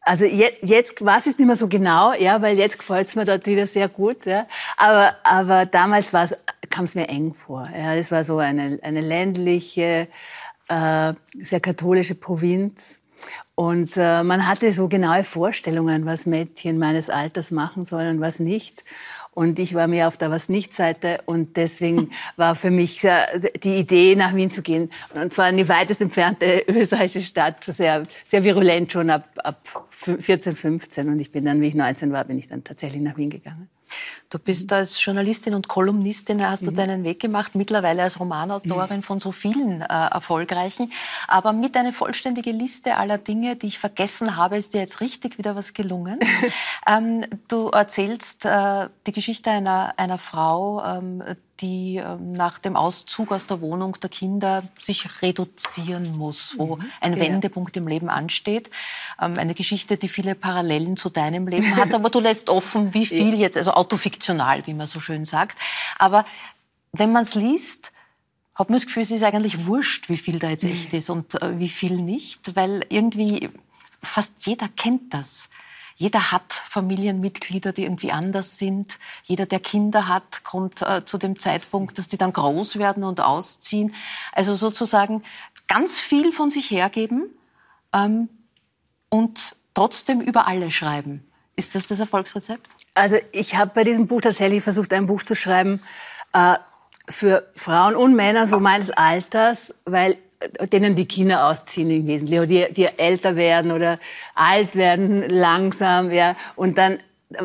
Also je, jetzt weiß ich es nicht mehr so genau, ja, weil jetzt gefällt es mir dort wieder sehr gut. Ja. Aber, aber damals kam es mir eng vor. Ja. Es war so eine, eine ländliche, äh, sehr katholische Provinz. Und äh, man hatte so genaue Vorstellungen, was Mädchen meines Alters machen sollen und was nicht. Und ich war mehr auf der Was-Nicht-Seite und deswegen war für mich äh, die Idee, nach Wien zu gehen, und zwar in die weitest entfernte österreichische Stadt, sehr, sehr virulent schon ab, ab 14, 15. Und ich bin dann, wie ich 19 war, bin ich dann tatsächlich nach Wien gegangen. Du bist als Journalistin und Kolumnistin, hast du mhm. deinen Weg gemacht, mittlerweile als Romanautorin mhm. von so vielen äh, erfolgreichen. Aber mit einer vollständige Liste aller Dinge, die ich vergessen habe, ist dir jetzt richtig wieder was gelungen. ähm, du erzählst äh, die Geschichte einer, einer Frau, ähm, die ähm, nach dem Auszug aus der Wohnung der Kinder sich reduzieren muss, wo mhm. ein ja. Wendepunkt im Leben ansteht. Ähm, eine Geschichte, die viele Parallelen zu deinem Leben hat, aber du lässt offen, wie viel jetzt, also autofiktional, wie man so schön sagt. Aber wenn man es liest, hat man das Gefühl, es ist eigentlich wurscht, wie viel da jetzt echt ist und äh, wie viel nicht, weil irgendwie fast jeder kennt das. Jeder hat Familienmitglieder, die irgendwie anders sind. Jeder, der Kinder hat, kommt äh, zu dem Zeitpunkt, dass die dann groß werden und ausziehen. Also sozusagen ganz viel von sich hergeben ähm, und trotzdem über alle schreiben. Ist das das Erfolgsrezept? Also ich habe bei diesem Buch tatsächlich versucht, ein Buch zu schreiben äh, für Frauen und Männer so meines Alters, weil denen die Kinder ausziehen im Wesentlichen, die, die älter werden oder alt werden langsam, ja, und dann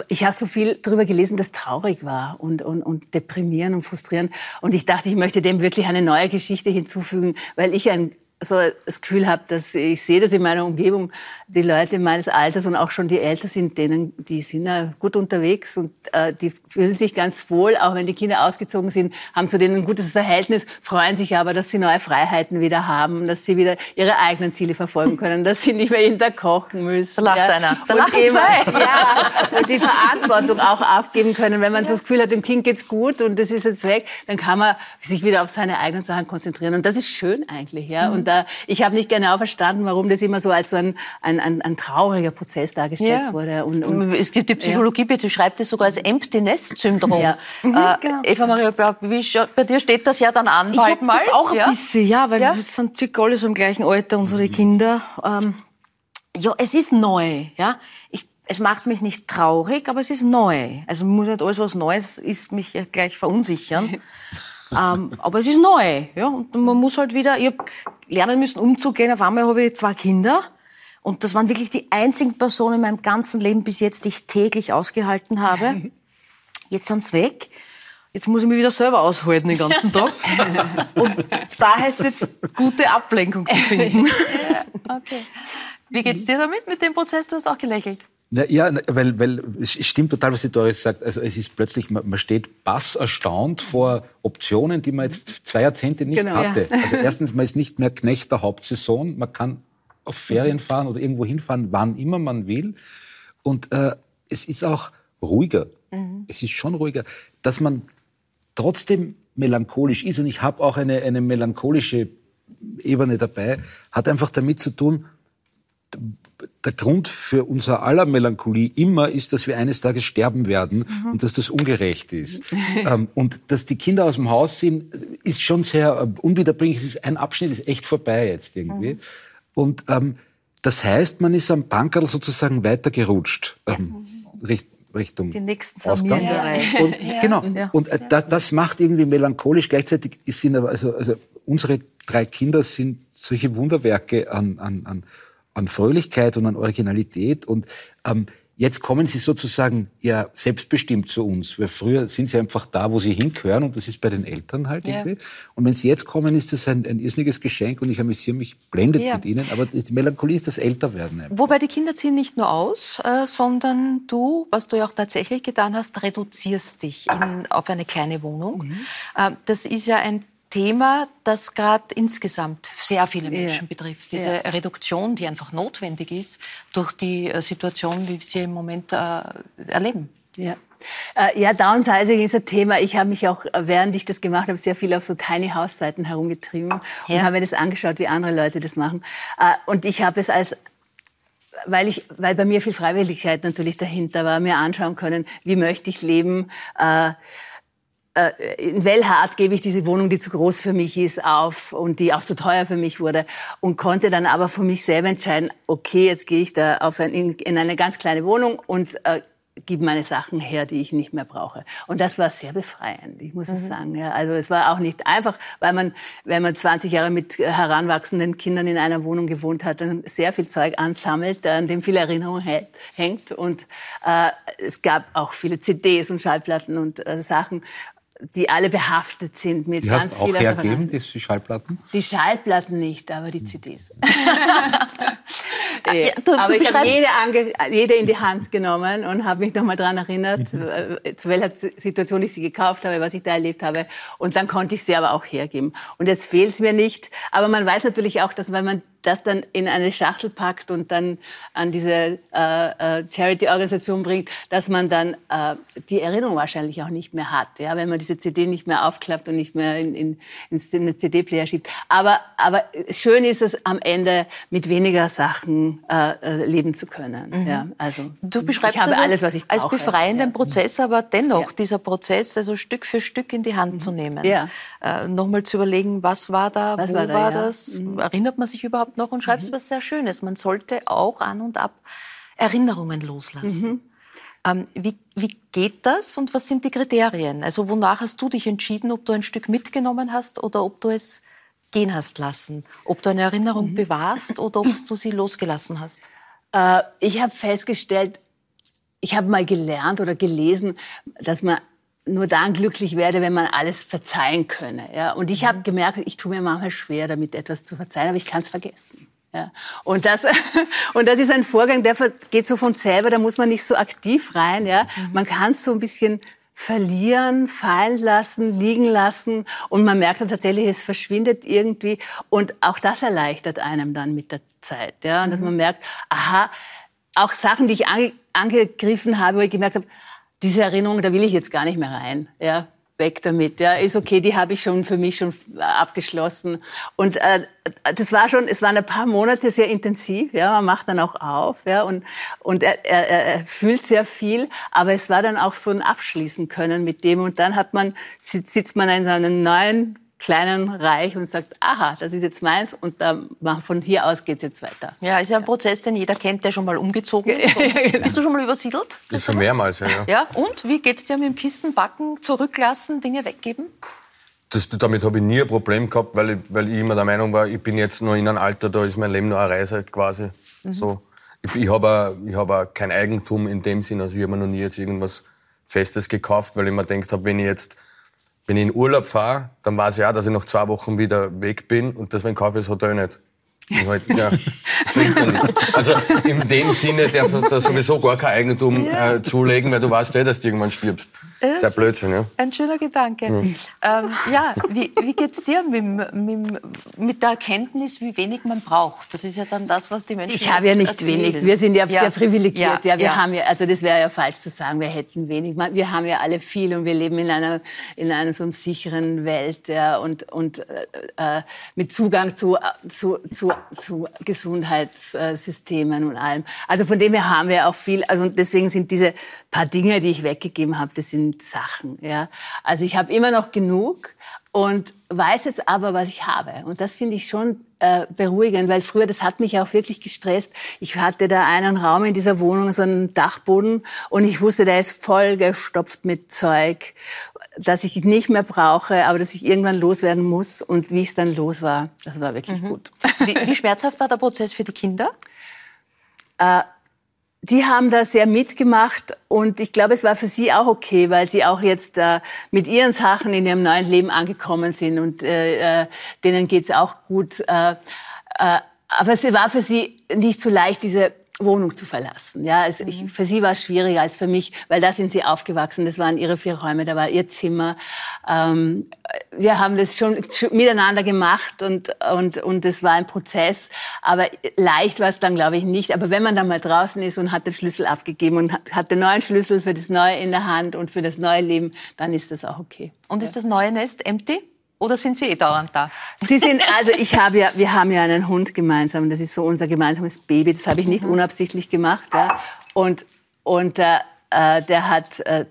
ich habe so viel darüber gelesen, das traurig war und, und, und deprimierend und frustrierend. Und ich dachte, ich möchte dem wirklich eine neue Geschichte hinzufügen, weil ich ein so das Gefühl habe, dass ich sehe das in meiner Umgebung, die Leute meines Alters und auch schon die älter sind, denen, die sind ja gut unterwegs und äh, die fühlen sich ganz wohl, auch wenn die Kinder ausgezogen sind, haben zu denen ein gutes Verhältnis, freuen sich aber, dass sie neue Freiheiten wieder haben, dass sie wieder ihre eigenen Ziele verfolgen können, dass sie nicht mehr jeden Tag kochen müssen. Da lacht ja. einer. Da lachen eben, zwei. Ja, und die Verantwortung auch aufgeben können. Wenn man so das Gefühl hat, dem Kind geht's gut und das ist jetzt weg, dann kann man sich wieder auf seine eigenen Sachen konzentrieren. Und das ist schön eigentlich. Ja? Mhm. Und da, ich habe nicht genau verstanden, warum das immer so als so ein, ein, ein, ein trauriger Prozess dargestellt ja. wurde. Und, und, es gibt die Psychologie, ja. beschreibt es sogar als Empty Nest Syndrom. Ja. Mhm, äh, genau. Eva Maria, bei dir steht das ja dann an. Ich habe das auch ein bisschen, ja, weil wir sind circa alle so im gleichen Alter, unsere Kinder. Ähm, ja, es ist neu, ja. Ich, es macht mich nicht traurig, aber es ist neu. Also muss nicht alles, was Neues ist, mich gleich verunsichern. ähm, aber es ist neu, ja. Und man muss halt wieder, ich hab lernen müssen, umzugehen. Auf einmal habe ich zwei Kinder. Und das waren wirklich die einzigen Personen in meinem ganzen Leben bis jetzt, die ich täglich ausgehalten habe. Jetzt sind's weg. Jetzt muss ich mich wieder selber aushalten den ganzen Tag. Und da heißt jetzt, gute Ablenkung zu finden. Okay. Wie geht's dir damit, mit dem Prozess? Du hast auch gelächelt. Ja, weil, weil es stimmt total, was die Doris sagt. Also es ist plötzlich, man, man steht bass erstaunt vor Optionen, die man jetzt zwei Jahrzehnte nicht genau, hatte. Ja. Also erstens, man ist nicht mehr Knecht der Hauptsaison. Man kann auf Ferien fahren oder irgendwo hinfahren, wann immer man will. Und äh, es ist auch ruhiger. Mhm. Es ist schon ruhiger, dass man trotzdem melancholisch ist. Und ich habe auch eine, eine melancholische Ebene dabei, hat einfach damit zu tun, der Grund für unser aller Melancholie immer ist, dass wir eines Tages sterben werden mhm. und dass das ungerecht ist. ähm, und dass die Kinder aus dem Haus sind, ist schon sehr äh, unwiederbringlich. Es ist, ein Abschnitt ist echt vorbei jetzt irgendwie. Mhm. Und ähm, das heißt, man ist am Bankerl sozusagen weitergerutscht. Ähm, Richt, Richtung die nächsten Ausgang. Ja. Und, ja. Genau. Ja. Und äh, da, das macht irgendwie melancholisch. Gleichzeitig sind aber also, also unsere drei Kinder sind solche Wunderwerke an, an, an an Fröhlichkeit und an Originalität. Und ähm, jetzt kommen sie sozusagen ja selbstbestimmt zu uns. Weil früher sind sie einfach da, wo sie hingehören und das ist bei den Eltern halt ja. irgendwie. Und wenn sie jetzt kommen, ist das ein, ein irrsinniges Geschenk und ich amüsiere mich blendet ja. mit ihnen. Aber die Melancholie ist das Älterwerden. Einfach. Wobei die Kinder ziehen nicht nur aus, äh, sondern du, was du ja auch tatsächlich getan hast, reduzierst dich in, auf eine kleine Wohnung. Mhm. Äh, das ist ja ein Thema, das gerade insgesamt sehr viele Menschen ja. betrifft. Diese ja. Reduktion, die einfach notwendig ist durch die äh, Situation, wie wir sie im Moment äh, erleben. Ja. Äh, ja, Downsizing ist ein Thema. Ich habe mich auch, während ich das gemacht habe, sehr viel auf so Tiny House Seiten herumgetrieben ja. und habe mir das angeschaut, wie andere Leute das machen. Äh, und ich habe es als weil ich, weil bei mir viel Freiwilligkeit natürlich dahinter war, mir anschauen können, wie möchte ich leben. Äh, äh, in Wellhart gebe ich diese Wohnung, die zu groß für mich ist, auf und die auch zu teuer für mich wurde und konnte dann aber für mich selber entscheiden, okay, jetzt gehe ich da auf ein, in, in, eine ganz kleine Wohnung und äh, gib meine Sachen her, die ich nicht mehr brauche. Und das war sehr befreiend, ich muss mhm. es sagen. Ja, also es war auch nicht einfach, weil man, wenn man 20 Jahre mit heranwachsenden Kindern in einer Wohnung gewohnt hat, dann sehr viel Zeug ansammelt, an dem viel Erinnerung hängt. Und äh, es gab auch viele CDs und Schallplatten und äh, Sachen die alle behaftet sind mit die ganz hast auch hergeben, die Schallplatten? Die Schallplatten nicht, aber die CDs. ja, du, aber du ich habe jede, jede, in die Hand genommen und habe mich nochmal daran erinnert, mhm. Äh, zu welcher Situation ich sie gekauft habe, was ich da erlebt habe. Und dann konnte ich sie aber auch hergeben. Und jetzt fehlt es mir nicht. Aber man weiß natürlich auch, dass wenn man das dann in eine Schachtel packt und dann an diese äh, äh, Charity-Organisation bringt, dass man dann äh, die Erinnerung wahrscheinlich auch nicht mehr hat, ja, wenn man diese CD nicht mehr aufklappt und nicht mehr in, in, in den CD-Player schiebt. Aber, aber schön ist es am Ende mit weniger Sachen äh, äh, leben zu können. Mhm. Ja, also du beschreibst ich habe alles, was ich brauche. als befreienden ja. Prozess, aber dennoch ja. dieser Prozess, also Stück für Stück in die Hand mhm. zu nehmen, ja. äh, nochmal zu überlegen, was war da, was wo war, da, war das, mhm. erinnert man sich überhaupt noch und schreibst mhm. was sehr Schönes. Man sollte auch an und ab Erinnerungen loslassen. Mhm. Ähm, wie, wie geht das und was sind die Kriterien? Also wonach hast du dich entschieden, ob du ein Stück mitgenommen hast oder ob du es gehen hast lassen? Ob du eine Erinnerung mhm. bewahrst oder ob du sie losgelassen hast? Äh, ich habe festgestellt, ich habe mal gelernt oder gelesen, dass man nur dann glücklich werde, wenn man alles verzeihen könne. Ja? Und ich habe mhm. gemerkt, ich tue mir manchmal schwer, damit etwas zu verzeihen, aber ich kann es vergessen. Ja. Und, das, und das ist ein Vorgang, der geht so von selber, da muss man nicht so aktiv rein. Ja. Mhm. Man kann es so ein bisschen verlieren, fallen lassen, liegen lassen und man merkt dann tatsächlich, es verschwindet irgendwie und auch das erleichtert einem dann mit der Zeit. Ja. Und dass mhm. man merkt, aha, auch Sachen, die ich ange angegriffen habe, wo ich gemerkt habe, diese Erinnerung, da will ich jetzt gar nicht mehr rein. Ja, weg damit. Ja, ist okay, die habe ich schon für mich schon abgeschlossen. Und äh, das war schon, es waren ein paar Monate sehr intensiv. Ja, man macht dann auch auf. Ja, und und er, er, er fühlt sehr viel, aber es war dann auch so ein Abschließen können mit dem. Und dann hat man sitzt man in seinem neuen kleinen Reich und sagt, aha, das ist jetzt meins und da, von hier aus geht es jetzt weiter. Ja, ist ja ein Prozess, den jeder kennt, der schon mal umgezogen ist. genau. Bist du schon mal übersiedelt? Ja, schon mehrmals, ja. Ja, ja und wie geht es dir mit dem Kistenbacken, zurücklassen, Dinge weggeben? Das, damit habe ich nie ein Problem gehabt, weil ich, weil ich immer der Meinung war, ich bin jetzt noch in einem Alter, da ist mein Leben noch eine Reise quasi. Mhm. So. Ich, ich habe hab kein Eigentum in dem Sinn, also ich habe mir noch nie jetzt irgendwas Festes gekauft, weil ich mir gedacht habe, wenn ich jetzt wenn ich in Urlaub fahre, dann weiß ich auch, dass ich nach zwei Wochen wieder weg bin und deswegen kaufe ich das Hotel nicht. Halt, ja, also in dem Sinne darf du da sowieso gar kein Eigentum äh, zulegen, weil du weißt eh, dass du irgendwann stirbst. Ist ein Blödsinn, ja. Ein schöner Gedanke. Ja, ähm, ja wie, wie geht es dir mit, mit, mit, der Erkenntnis, wie wenig man braucht? Das ist ja dann das, was die Menschen Ich habe ja nicht erzählen. wenig. Wir sind ja, ja. sehr privilegiert. Ja, wir haben ja, also das wäre ja falsch zu sagen, wir hätten wenig. Wir haben ja alle viel und wir leben in einer, in einer so sicheren Welt ja, und, und äh, äh mit Zugang zu, zu, zu zu Gesundheitssystemen und allem. Also von dem her haben wir auch viel. Also deswegen sind diese paar Dinge, die ich weggegeben habe, das sind Sachen. Ja. Also ich habe immer noch genug und weiß jetzt aber, was ich habe. Und das finde ich schon äh, beruhigend, weil früher, das hat mich auch wirklich gestresst. Ich hatte da einen Raum in dieser Wohnung, so einen Dachboden, und ich wusste, der ist voll gestopft mit Zeug, das ich nicht mehr brauche, aber das ich irgendwann loswerden muss. Und wie es dann los war, das war wirklich mhm. gut. Wie, wie schmerzhaft war der Prozess für die Kinder? Äh, die haben da sehr mitgemacht und ich glaube, es war für sie auch okay, weil sie auch jetzt äh, mit ihren Sachen in ihrem neuen Leben angekommen sind und äh, äh denen geht's auch gut. Äh, äh, aber es war für sie nicht so leicht, diese Wohnung zu verlassen. Ja, also ich, mhm. für sie war es schwieriger als für mich, weil da sind sie aufgewachsen. Das waren ihre vier Räume, da war ihr Zimmer. Ähm, wir haben das schon miteinander gemacht und und und es war ein Prozess. Aber leicht war es dann, glaube ich, nicht. Aber wenn man dann mal draußen ist und hat den Schlüssel abgegeben und hat, hat den neuen Schlüssel für das Neue in der Hand und für das neue Leben, dann ist das auch okay. Und ist das neue Nest empty? Oder sind Sie eh dauernd da? Sie sind, also ich habe ja, wir haben ja einen Hund gemeinsam. Das ist so unser gemeinsames Baby. Das habe ich nicht mhm. unabsichtlich gemacht. Ja. Und, und äh, äh, der hat äh,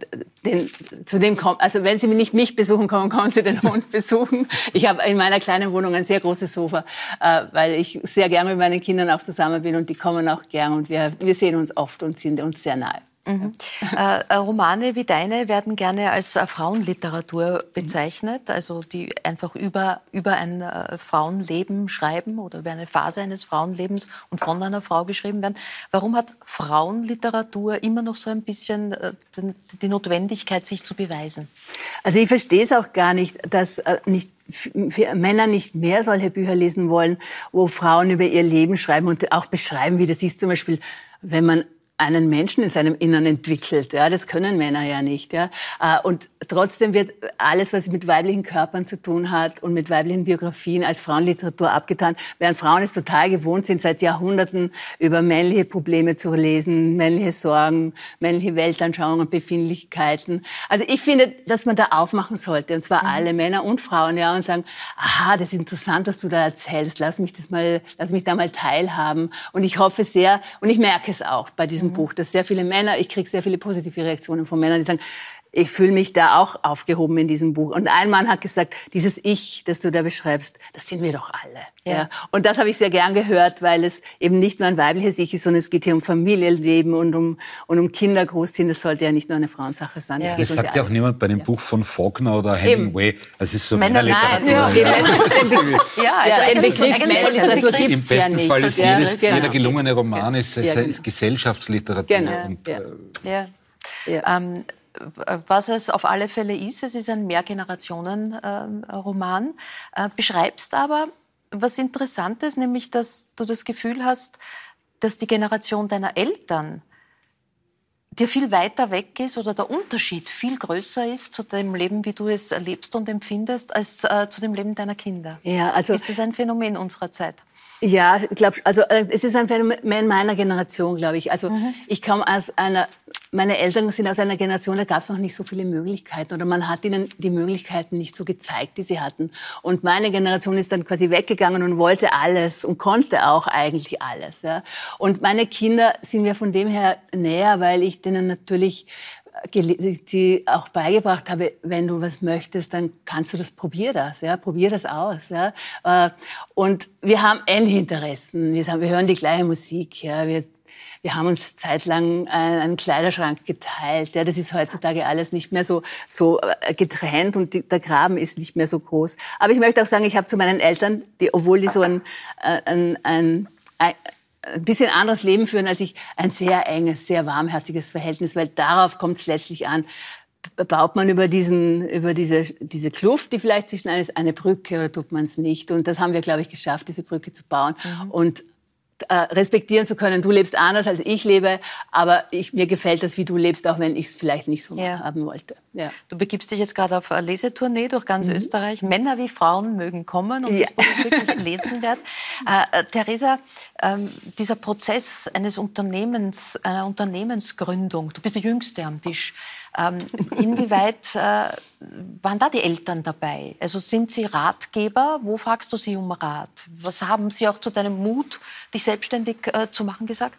den, zu dem kommt, also wenn Sie nicht mich besuchen kommen, kommen Sie den Hund besuchen. Ich habe in meiner kleinen Wohnung ein sehr großes Sofa, äh, weil ich sehr gerne mit meinen Kindern auch zusammen bin und die kommen auch gern und wir, wir sehen uns oft und sind uns sehr nahe. Mhm. Äh, Romane wie deine werden gerne als äh, Frauenliteratur bezeichnet, also die einfach über, über ein äh, Frauenleben schreiben oder über eine Phase eines Frauenlebens und von einer Frau geschrieben werden. Warum hat Frauenliteratur immer noch so ein bisschen äh, die Notwendigkeit, sich zu beweisen? Also ich verstehe es auch gar nicht, dass äh, nicht Männer nicht mehr solche Bücher lesen wollen, wo Frauen über ihr Leben schreiben und auch beschreiben, wie das ist zum Beispiel, wenn man einen Menschen in seinem Innern entwickelt. Ja, das können Männer ja nicht. Ja. Äh, und trotzdem wird alles, was mit weiblichen Körpern zu tun hat und mit weiblichen Biografien als Frauenliteratur abgetan, während Frauen es total gewohnt sind, seit Jahrhunderten über männliche Probleme zu lesen, männliche Sorgen, männliche Weltanschauungen, Befindlichkeiten. Also ich finde, dass man da aufmachen sollte, und zwar mhm. alle Männer und Frauen, ja, und sagen, aha, das ist interessant, was du da erzählst, lass mich das mal, lass mich da mal teilhaben. Und ich hoffe sehr, und ich merke es auch bei diesem mhm. Buch, dass sehr viele Männer, ich kriege sehr viele positive Reaktionen von Männern, die sagen, ich fühle mich da auch aufgehoben in diesem Buch. Und ein Mann hat gesagt, dieses Ich, das du da beschreibst, das sind wir doch alle. Ja. ja. Und das habe ich sehr gern gehört, weil es eben nicht nur ein weibliches Ich ist, sondern es geht hier um Familienleben und um, und um Kinder großziehen. Das sollte ja nicht nur eine Frauensache sein. Ja. Das, das sagt ja auch niemand bei dem ja. Buch von Faulkner oder Hemingway. Das ist so Männer, Männerliteratur. Ja, also ein Begriff Männerliteratur gibt Im besten ja Fall ist jedes, genau. jeder gelungene Roman ist, ist, ist Gesellschaftsliteratur. Genau. Und, äh, ja. Ähm, was es auf alle Fälle ist, es ist ein Mehrgenerationen-Roman, äh, beschreibst aber was Interessantes, nämlich dass du das Gefühl hast, dass die Generation deiner Eltern dir viel weiter weg ist oder der Unterschied viel größer ist zu dem Leben, wie du es erlebst und empfindest, als äh, zu dem Leben deiner Kinder. Ja, also ist das ein Phänomen unserer Zeit? Ja, ich glaube, also äh, es ist ein Phänomen meiner Generation, glaube ich. Also mhm. ich komme aus einer, meine Eltern sind aus einer Generation, da gab es noch nicht so viele Möglichkeiten oder man hat ihnen die Möglichkeiten nicht so gezeigt, die sie hatten. Und meine Generation ist dann quasi weggegangen und wollte alles und konnte auch eigentlich alles. Ja. Und meine Kinder sind mir von dem her näher, weil ich denen natürlich die auch beigebracht habe, wenn du was möchtest, dann kannst du das, probier das, ja, probier das aus, ja. Äh, und wir haben ähnliche Interessen, wir, wir hören die gleiche Musik, ja, wir, wir haben uns zeitlang einen Kleiderschrank geteilt. Ja, das ist heutzutage alles nicht mehr so, so äh, getrennt und die, der Graben ist nicht mehr so groß. Aber ich möchte auch sagen, ich habe zu meinen Eltern, die, obwohl die so ein, äh, ein, ein, ein ein bisschen anderes Leben führen als ich, ein sehr enges, sehr warmherziges Verhältnis, weil darauf kommt es letztlich an. Baut man über diesen, über diese, diese Kluft, die vielleicht zwischen eines eine Brücke oder tut man es nicht? Und das haben wir, glaube ich, geschafft, diese Brücke zu bauen. Mhm. Und äh, respektieren zu können. Du lebst anders als ich lebe, aber ich, mir gefällt das, wie du lebst, auch wenn ich es vielleicht nicht so ja. haben wollte. Ja. Du begibst dich jetzt gerade auf eine Lesetournee durch ganz mhm. Österreich. Männer wie Frauen mögen kommen und ja. das Buch ist wirklich lesenswert. Äh, äh, Theresa, ähm, dieser Prozess eines Unternehmens, einer Unternehmensgründung, du bist die Jüngste am Tisch. Ähm, inwieweit äh, waren da die Eltern dabei? Also sind sie Ratgeber? Wo fragst du sie um Rat? Was haben sie auch zu deinem Mut, dich selbstständig äh, zu machen, gesagt?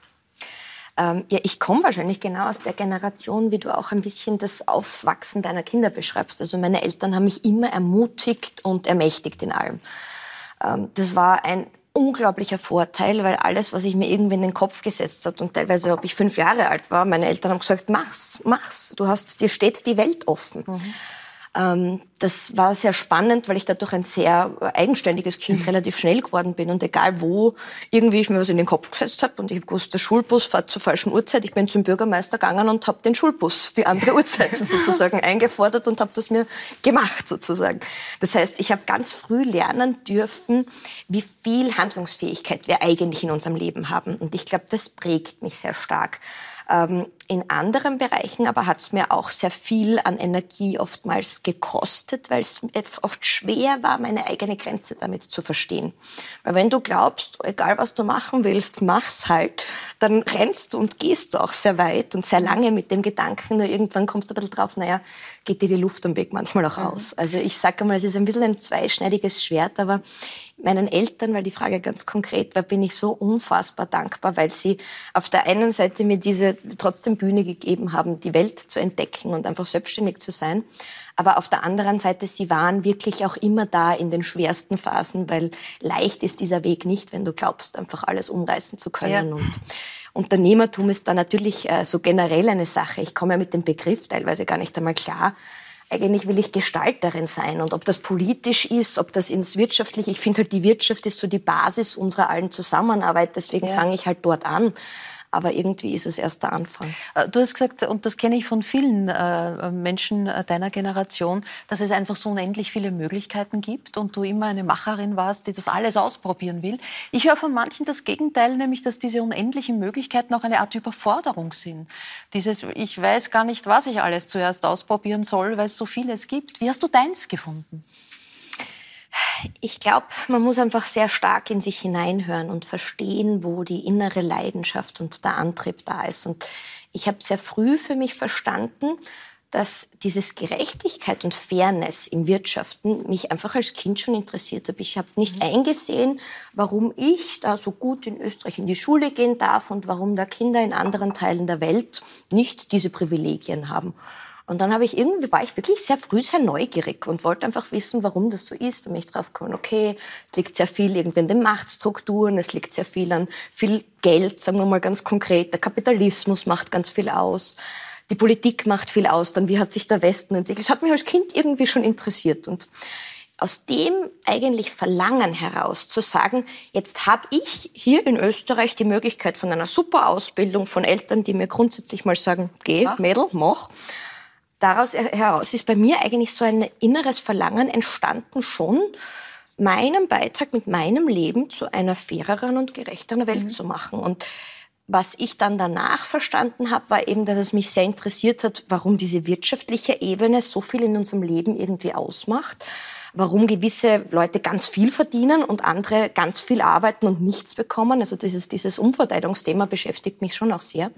Ähm, ja, ich komme wahrscheinlich genau aus der Generation, wie du auch ein bisschen das Aufwachsen deiner Kinder beschreibst. Also meine Eltern haben mich immer ermutigt und ermächtigt in allem. Ähm, das war ein unglaublicher Vorteil, weil alles, was ich mir irgendwie in den Kopf gesetzt hat und teilweise, ob ich fünf Jahre alt war, meine Eltern haben gesagt, mach's, mach's. Du hast, dir steht die Welt offen. Mhm. Ähm, das war sehr spannend, weil ich dadurch ein sehr eigenständiges Kind relativ schnell geworden bin. Und egal wo irgendwie ich mir was in den Kopf gesetzt habe und ich habe gewusst, der Schulbus fährt zur falschen Uhrzeit, ich bin zum Bürgermeister gegangen und habe den Schulbus, die andere Uhrzeit sozusagen eingefordert und habe das mir gemacht sozusagen. Das heißt, ich habe ganz früh lernen dürfen, wie viel Handlungsfähigkeit wir eigentlich in unserem Leben haben. Und ich glaube, das prägt mich sehr stark. Ähm, in anderen Bereichen aber hat es mir auch sehr viel an Energie oftmals gekostet, weil es oft schwer war, meine eigene Grenze damit zu verstehen. Weil wenn du glaubst, egal was du machen willst, mach's halt, dann rennst du und gehst du auch sehr weit und sehr lange mit dem Gedanken, nur irgendwann kommst du ein bisschen drauf, naja, geht dir die Luft am Weg manchmal auch aus. Also ich sage mal, es ist ein bisschen ein zweischneidiges Schwert, aber meinen Eltern, weil die Frage ganz konkret war, bin ich so unfassbar dankbar, weil sie auf der einen Seite mir diese, trotzdem Eltern Bühne gegeben haben, die Welt zu entdecken und einfach selbstständig zu sein. Aber auf der anderen Seite, sie waren wirklich auch immer da in den schwersten Phasen, weil leicht ist dieser Weg nicht, wenn du glaubst, einfach alles umreißen zu können. Ja. Und Unternehmertum ist da natürlich äh, so generell eine Sache. Ich komme ja mit dem Begriff teilweise gar nicht einmal klar eigentlich will ich Gestalterin sein. Und ob das politisch ist, ob das ins Wirtschaftliche, ich finde halt, die Wirtschaft ist so die Basis unserer allen Zusammenarbeit. Deswegen ja. fange ich halt dort an aber irgendwie ist es erst der Anfang. Äh, du hast gesagt, und das kenne ich von vielen äh, Menschen äh, deiner Generation, dass es einfach so unendlich viele Möglichkeiten gibt und du immer eine Macherin warst, die das alles ausprobieren will. Ich höre von manchen das Gegenteil, nämlich, dass diese unendlichen Möglichkeiten auch eine Art Überforderung sind. Dieses, ich weiß gar nicht, was ich alles zuerst ausprobieren soll, weil es so vieles gibt. Wie hast du deins gefunden? Ich glaube, man muss einfach sehr stark in sich hineinhören und verstehen, wo die innere Leidenschaft und der Antrieb da ist. Und ich habe sehr früh für mich verstanden, dass dieses Gerechtigkeit und Fairness im Wirtschaften mich einfach als Kind schon interessiert hat. Ich habe nicht mhm. eingesehen, warum ich da so gut in Österreich in die Schule gehen darf und warum da Kinder in anderen Teilen der Welt nicht diese Privilegien haben. Und dann habe ich irgendwie, war ich wirklich sehr früh sehr neugierig und wollte einfach wissen, warum das so ist. Und mich drauf gekommen, okay, es liegt sehr viel irgendwie in den Machtstrukturen, es liegt sehr viel an viel Geld, sagen wir mal ganz konkret. Der Kapitalismus macht ganz viel aus. Die Politik macht viel aus. Dann, wie hat sich der Westen entwickelt? Das hat mich als Kind irgendwie schon interessiert. Und aus dem eigentlich Verlangen heraus zu sagen, jetzt habe ich hier in Österreich die Möglichkeit von einer super Ausbildung von Eltern, die mir grundsätzlich mal sagen, geh, Mädel, mach daraus heraus ist bei mir eigentlich so ein inneres Verlangen entstanden, schon meinen Beitrag mit meinem Leben zu einer faireren und gerechteren Welt mhm. zu machen. Und was ich dann danach verstanden habe, war eben, dass es mich sehr interessiert hat, warum diese wirtschaftliche Ebene so viel in unserem Leben irgendwie ausmacht, warum gewisse Leute ganz viel verdienen und andere ganz viel arbeiten und nichts bekommen. Also dieses, dieses Umverteilungsthema beschäftigt mich schon auch sehr.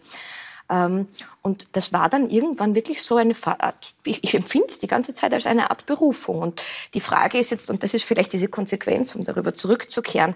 Ähm, und das war dann irgendwann wirklich so eine, Art, ich, ich empfinde es die ganze Zeit als eine Art Berufung. Und die Frage ist jetzt, und das ist vielleicht diese Konsequenz, um darüber zurückzukehren,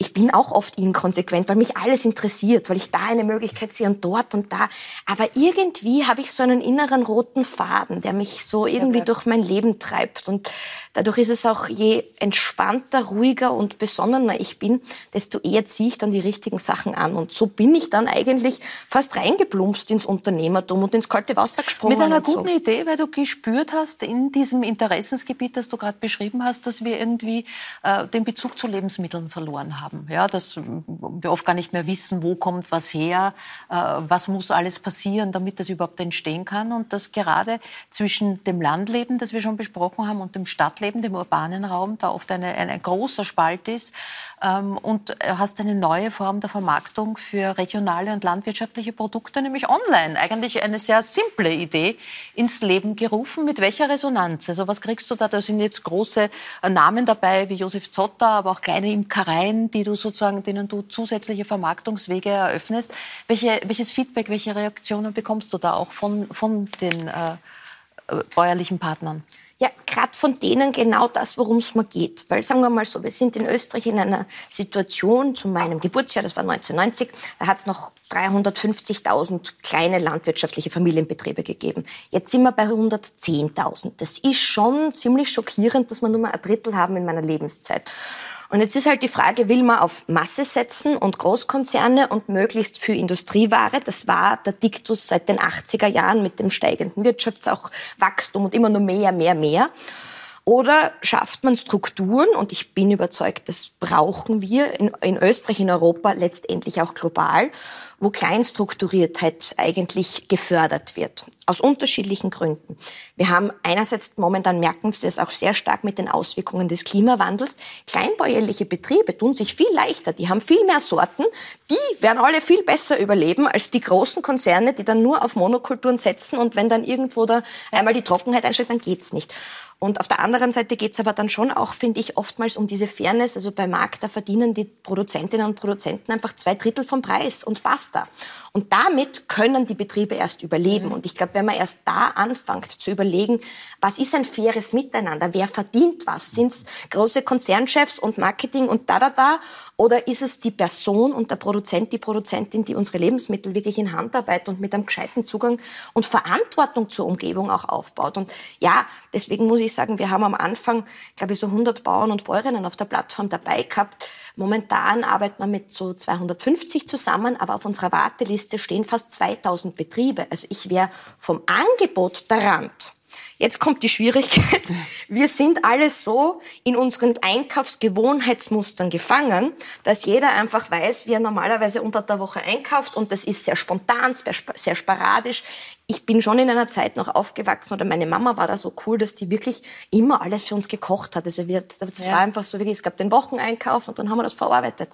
ich bin auch oft inkonsequent, weil mich alles interessiert, weil ich da eine Möglichkeit sehe und dort und da. Aber irgendwie habe ich so einen inneren roten Faden, der mich so irgendwie durch mein Leben treibt. Und dadurch ist es auch, je entspannter, ruhiger und besonnener ich bin, desto eher ziehe ich dann die richtigen Sachen an. Und so bin ich dann eigentlich fast reingeplumpst ins Unternehmertum und ins kalte Wasser gesprungen. Mit einer guten so. Idee, weil du gespürt hast in diesem Interessensgebiet, das du gerade beschrieben hast, dass wir irgendwie äh, den Bezug zu Lebensmitteln verloren haben haben. Ja, dass wir oft gar nicht mehr wissen, wo kommt was her, äh, was muss alles passieren, damit das überhaupt entstehen kann. Und dass gerade zwischen dem Landleben, das wir schon besprochen haben, und dem Stadtleben, dem urbanen Raum, da oft eine, ein, ein großer Spalt ist. Ähm, und hast eine neue Form der Vermarktung für regionale und landwirtschaftliche Produkte, nämlich online. Eigentlich eine sehr simple Idee ins Leben gerufen. Mit welcher Resonanz? Also was kriegst du da? Da sind jetzt große äh, Namen dabei, wie Josef Zotter, aber auch kleine Imkereien, die die du sozusagen, denen du zusätzliche Vermarktungswege eröffnest. Welche, welches Feedback, welche Reaktionen bekommst du da auch von, von den äh, äh bäuerlichen Partnern? Ja, gerade von denen genau das, worum es mir geht. Weil sagen wir mal so, wir sind in Österreich in einer Situation zu meinem Geburtsjahr, das war 1990, da hat es noch 350.000 kleine landwirtschaftliche Familienbetriebe gegeben. Jetzt sind wir bei 110.000. Das ist schon ziemlich schockierend, dass wir nur mal ein Drittel haben in meiner Lebenszeit. Und jetzt ist halt die Frage, will man auf Masse setzen und Großkonzerne und möglichst für Industrieware? Das war der Diktus seit den 80er Jahren mit dem steigenden Wirtschaftswachstum und immer nur mehr, mehr, mehr. Oder schafft man Strukturen, und ich bin überzeugt, das brauchen wir in, in Österreich, in Europa, letztendlich auch global, wo Kleinstrukturiertheit eigentlich gefördert wird. Aus unterschiedlichen Gründen. Wir haben einerseits, momentan merken Sie es auch sehr stark mit den Auswirkungen des Klimawandels. Kleinbäuerliche Betriebe tun sich viel leichter. Die haben viel mehr Sorten. Die werden alle viel besser überleben als die großen Konzerne, die dann nur auf Monokulturen setzen und wenn dann irgendwo da einmal die Trockenheit einsteigt, dann geht's nicht. Und auf der anderen Seite geht es aber dann schon auch, finde ich, oftmals um diese Fairness. Also bei Markt, da verdienen die Produzentinnen und Produzenten einfach zwei Drittel vom Preis und passt Basta. Und damit können die Betriebe erst überleben. Und ich glaube, wenn man erst da anfängt zu überlegen, was ist ein faires Miteinander, wer verdient was, sind es große Konzernchefs und Marketing und da, da, da, oder ist es die Person und der Produzent, die Produzentin, die unsere Lebensmittel wirklich in Handarbeit und mit einem gescheiten Zugang und Verantwortung zur Umgebung auch aufbaut. Und ja, deswegen muss ich sagen, wir haben am Anfang, glaube ich, so 100 Bauern und Bäuerinnen auf der Plattform dabei gehabt. Momentan arbeitet man mit so 250 zusammen, aber auf unserer Warteliste stehen fast 2000 Betriebe. Also ich wäre vom Angebot der Rand Jetzt kommt die Schwierigkeit. Wir sind alle so in unseren Einkaufsgewohnheitsmustern gefangen, dass jeder einfach weiß, wie er normalerweise unter der Woche einkauft und das ist sehr spontan, sehr sporadisch. Ich bin schon in einer Zeit noch aufgewachsen oder meine Mama war da so cool, dass die wirklich immer alles für uns gekocht hat. Also wir, das ja. war einfach so wirklich, es gab den Wocheneinkauf und dann haben wir das verarbeitet.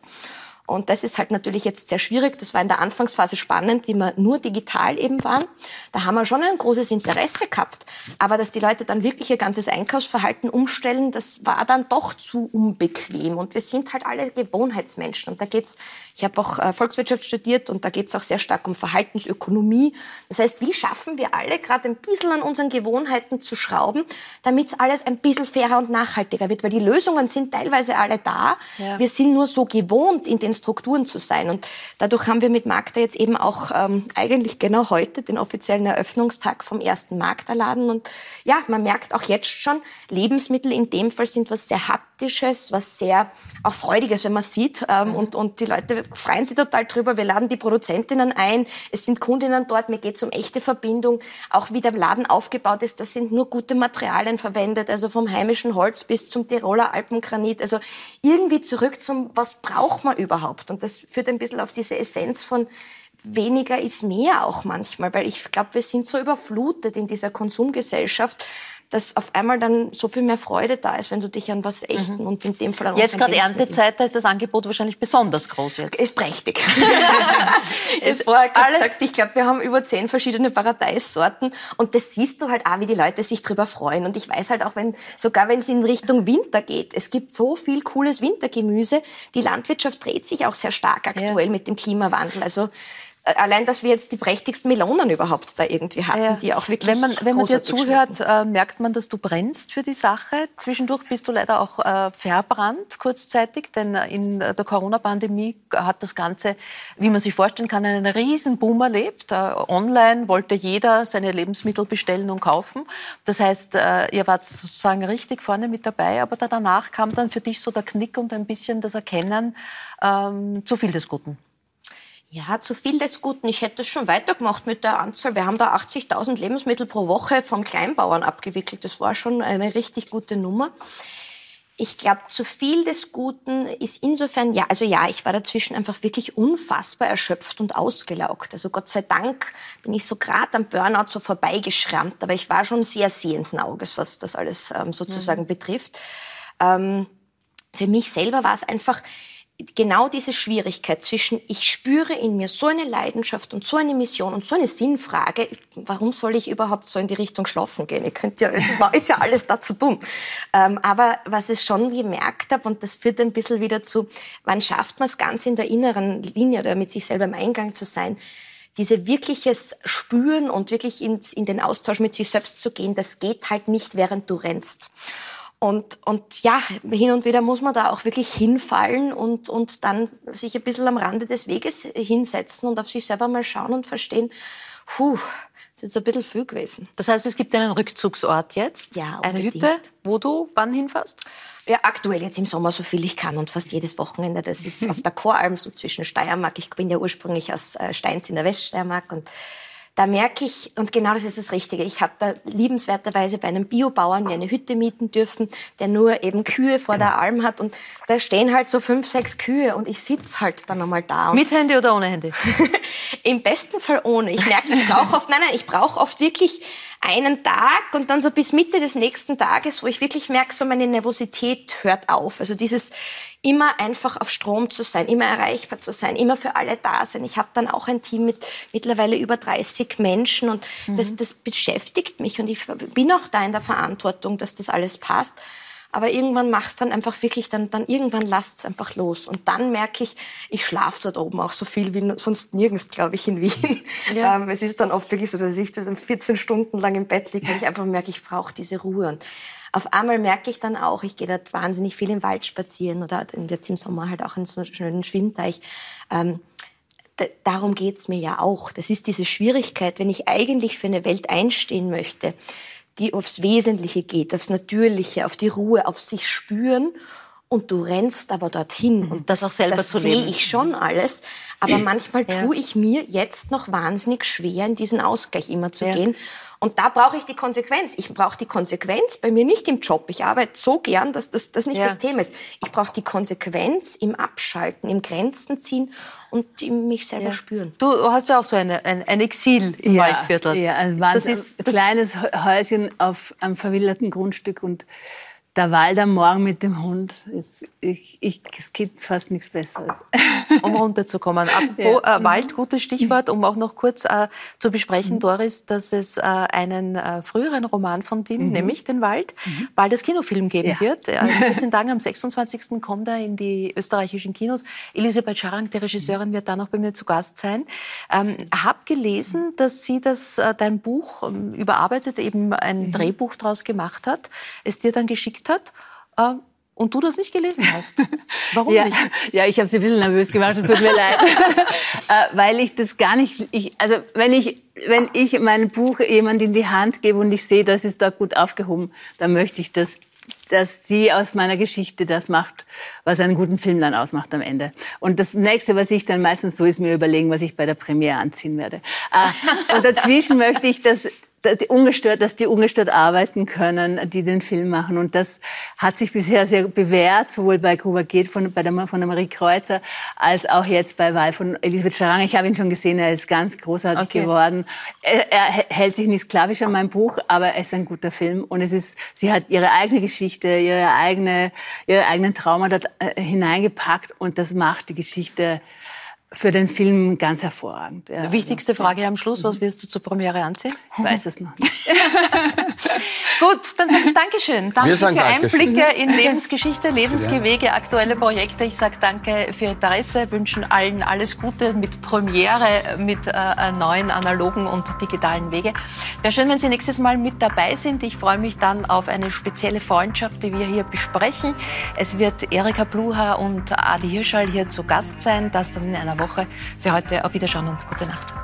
Und das ist halt natürlich jetzt sehr schwierig. Das war in der Anfangsphase spannend, wie wir nur digital eben waren. Da haben wir schon ein großes Interesse gehabt. Aber dass die Leute dann wirklich ihr ganzes Einkaufsverhalten umstellen, das war dann doch zu unbequem. Und wir sind halt alle Gewohnheitsmenschen. Und da geht's, ich habe auch äh, Volkswirtschaft studiert und da geht's auch sehr stark um Verhaltensökonomie. Das heißt, wie schaffen wir alle gerade ein bisschen an unseren Gewohnheiten zu schrauben, damit alles ein bisschen fairer und nachhaltiger wird? Weil die Lösungen sind teilweise alle da. Ja. Wir sind nur so gewohnt, in den Strukturen zu sein. Und dadurch haben wir mit Magda jetzt eben auch ähm, eigentlich genau heute den offiziellen Eröffnungstag vom ersten Magda-Laden. Und ja, man merkt auch jetzt schon, Lebensmittel in dem Fall sind was sehr Haptisches, was sehr auch Freudiges, wenn man sieht. Ähm, mhm. und, und die Leute freuen sich total drüber. Wir laden die Produzentinnen ein. Es sind Kundinnen dort. Mir geht es um echte Verbindung. Auch wie der Laden aufgebaut ist, da sind nur gute Materialien verwendet. Also vom heimischen Holz bis zum Tiroler Alpengranit. Also irgendwie zurück zum, was braucht man überhaupt? überhaupt. Und das führt ein bisschen auf diese Essenz von weniger ist mehr auch manchmal, weil ich glaube, wir sind so überflutet in dieser Konsumgesellschaft, dass auf einmal dann so viel mehr Freude da ist, wenn du dich an was echten mhm. und in dem Fall an Jetzt gerade Erntezeit, da ist das Angebot wahrscheinlich besonders groß jetzt. Ist prächtig. es vorher gesagt, ich glaube, wir haben über zehn verschiedene Paradeissorten und das siehst du halt auch, wie die Leute sich drüber freuen. Und ich weiß halt auch, wenn, sogar wenn es in Richtung Winter geht, es gibt so viel cooles Wintergemüse. Die Landwirtschaft dreht sich auch sehr stark aktuell ja. mit dem Klimawandel. Also allein, dass wir jetzt die prächtigsten Melonen überhaupt da irgendwie hatten, ja. die auch wirklich Wenn man, wenn man dir zuhört, äh, merkt man, dass du brennst für die Sache. Zwischendurch bist du leider auch äh, verbrannt, kurzzeitig, denn in der Corona-Pandemie hat das Ganze, wie man sich vorstellen kann, einen riesen Boom erlebt. Äh, online wollte jeder seine Lebensmittel bestellen und kaufen. Das heißt, äh, ihr wart sozusagen richtig vorne mit dabei, aber danach kam dann für dich so der Knick und ein bisschen das Erkennen, ähm, zu viel des Guten. Ja, zu viel des Guten. Ich hätte es schon weitergemacht mit der Anzahl. Wir haben da 80.000 Lebensmittel pro Woche von Kleinbauern abgewickelt. Das war schon eine richtig gute Nummer. Ich glaube, zu viel des Guten ist insofern, ja, also ja, ich war dazwischen einfach wirklich unfassbar erschöpft und ausgelaugt. Also Gott sei Dank bin ich so gerade am Burnout so vorbeigeschrammt, aber ich war schon sehr sehenden Auges, was das alles ähm, sozusagen mhm. betrifft. Ähm, für mich selber war es einfach, genau diese Schwierigkeit zwischen, ich spüre in mir so eine Leidenschaft und so eine Mission und so eine Sinnfrage, warum soll ich überhaupt so in die Richtung schlafen gehen? Ich könnte ja, ist ja alles da zu tun. Ähm, aber was ich schon gemerkt habe, und das führt ein bisschen wieder zu, wann schafft man es ganz in der inneren Linie oder mit sich selber im Eingang zu sein, diese wirkliches Spüren und wirklich ins, in den Austausch mit sich selbst zu gehen, das geht halt nicht, während du rennst. Und, und ja, hin und wieder muss man da auch wirklich hinfallen und, und dann sich ein bisschen am Rande des Weges hinsetzen und auf sich selber mal schauen und verstehen, puh, das ist ein bisschen viel gewesen. Das heißt, es gibt einen Rückzugsort jetzt? Ja, Eine Hütte, wo du wann hinfährst? Ja, aktuell jetzt im Sommer so viel ich kann und fast jedes Wochenende. Das ist auf der Choralm, so zwischen Steiermark. Ich bin ja ursprünglich aus äh, Steins in der Weststeiermark und da merke ich, und genau das ist das Richtige, ich habe da liebenswerterweise bei einem Biobauern mir eine Hütte mieten dürfen, der nur eben Kühe vor der Alm hat und da stehen halt so fünf, sechs Kühe und ich sitz halt dann einmal da. Mit Handy oder ohne Handy? Im besten Fall ohne. Ich merke, ich brauche oft, nein, nein, ich brauche oft wirklich einen Tag und dann so bis Mitte des nächsten Tages, wo ich wirklich merke, so meine Nervosität hört auf. Also dieses immer einfach auf Strom zu sein, immer erreichbar zu sein, immer für alle da sein. Ich habe dann auch ein Team mit mittlerweile über 30 Menschen und mhm. das, das beschäftigt mich und ich bin auch da in der Verantwortung, dass das alles passt. aber irgendwann machst dann einfach wirklich, dann, dann irgendwann lasst es einfach los. Und dann merke ich, ich schlafe dort oben auch so viel wie sonst nirgends, glaube ich, in Wien. Ja. Ähm, es ist dann oft wirklich so, dass ich dann 14 Stunden lang im Bett liege, weil ich einfach merke, ich brauche diese Ruhe. Und auf einmal merke ich dann auch, ich gehe dort wahnsinnig viel im Wald spazieren oder jetzt im Sommer halt auch in so einem schönen Schwimmteich. Ähm, darum geht's mir ja auch. Das ist diese Schwierigkeit, wenn ich eigentlich für eine Welt einstehen möchte, die aufs Wesentliche geht, aufs Natürliche, auf die Ruhe, auf sich spüren und du rennst aber dorthin mhm. und das, das, das sehe ich schon alles. Aber manchmal ja. tue ich mir jetzt noch wahnsinnig schwer, in diesen Ausgleich immer zu ja. gehen. Und da brauche ich die Konsequenz. Ich brauche die Konsequenz bei mir nicht im Job. Ich arbeite so gern, dass das, das nicht ja. das Thema ist. Ich brauche die Konsequenz im Abschalten, im Grenzen ziehen und mich selber ja. spüren. Du hast ja auch so eine, ein, ein Exil im ja, Waldviertel. Ja, also das ist ein kleines Häuschen auf einem verwilderten Grundstück und der Wald am Morgen mit dem Hund, ist, ich, ich, es gibt fast nichts Besseres. Um runterzukommen. Apropos ja. äh, Wald, gutes Stichwort, um auch noch kurz äh, zu besprechen, mhm. Doris, dass es äh, einen äh, früheren Roman von Tim, mhm. nämlich Den Wald, mhm. bald als Kinofilm geben ja. wird. In 14 Tagen am 26. kommt er in die österreichischen Kinos. Elisabeth Scharang, die Regisseurin, wird dann auch bei mir zu Gast sein. Ähm, hab gelesen, dass sie das, äh, dein Buch ähm, überarbeitet, eben ein mhm. Drehbuch daraus gemacht hat, es dir dann geschickt geschickt hat. Äh, und du das nicht gelesen hast. Warum ja, nicht? Ja, ich habe sie ein bisschen nervös gemacht, es tut mir leid. äh, weil ich das gar nicht, ich, also wenn ich, wenn ich mein Buch jemand in die Hand gebe und ich sehe, das ist da gut aufgehoben, dann möchte ich, dass, dass sie aus meiner Geschichte das macht, was einen guten Film dann ausmacht am Ende. Und das nächste, was ich dann meistens so ist, mir überlegen, was ich bei der Premiere anziehen werde. Äh, und dazwischen möchte ich, dass ungestört, dass die ungestört arbeiten können, die den Film machen. Und das hat sich bisher sehr bewährt, sowohl bei Gruber geht von, bei der, von der Marie Kreuzer, als auch jetzt bei Wahl von Elisabeth Scharang. Ich habe ihn schon gesehen, er ist ganz großartig okay. geworden. Er, er, hält sich nicht sklavisch an meinem Buch, aber er ist ein guter Film. Und es ist, sie hat ihre eigene Geschichte, ihre eigene, ihre eigenen Trauma dort äh, hineingepackt und das macht die Geschichte für den Film ganz hervorragend. Ja. Wichtigste Frage am Schluss, was wirst du zur Premiere anziehen? Ich weiß es noch nicht. Gut, dann sage ich Dankeschön. Danke für Einblicke in Lebensgeschichte, Lebensgewege, aktuelle Projekte. Ich sage danke für Interesse, wünschen allen alles Gute mit Premiere, mit äh, neuen analogen und digitalen Wege. Wäre schön, wenn Sie nächstes Mal mit dabei sind. Ich freue mich dann auf eine spezielle Freundschaft, die wir hier besprechen. Es wird Erika Bluha und Adi Hirschall hier zu Gast sein. Das dann in einer Woche. Für heute auf Wiederschauen und gute Nacht.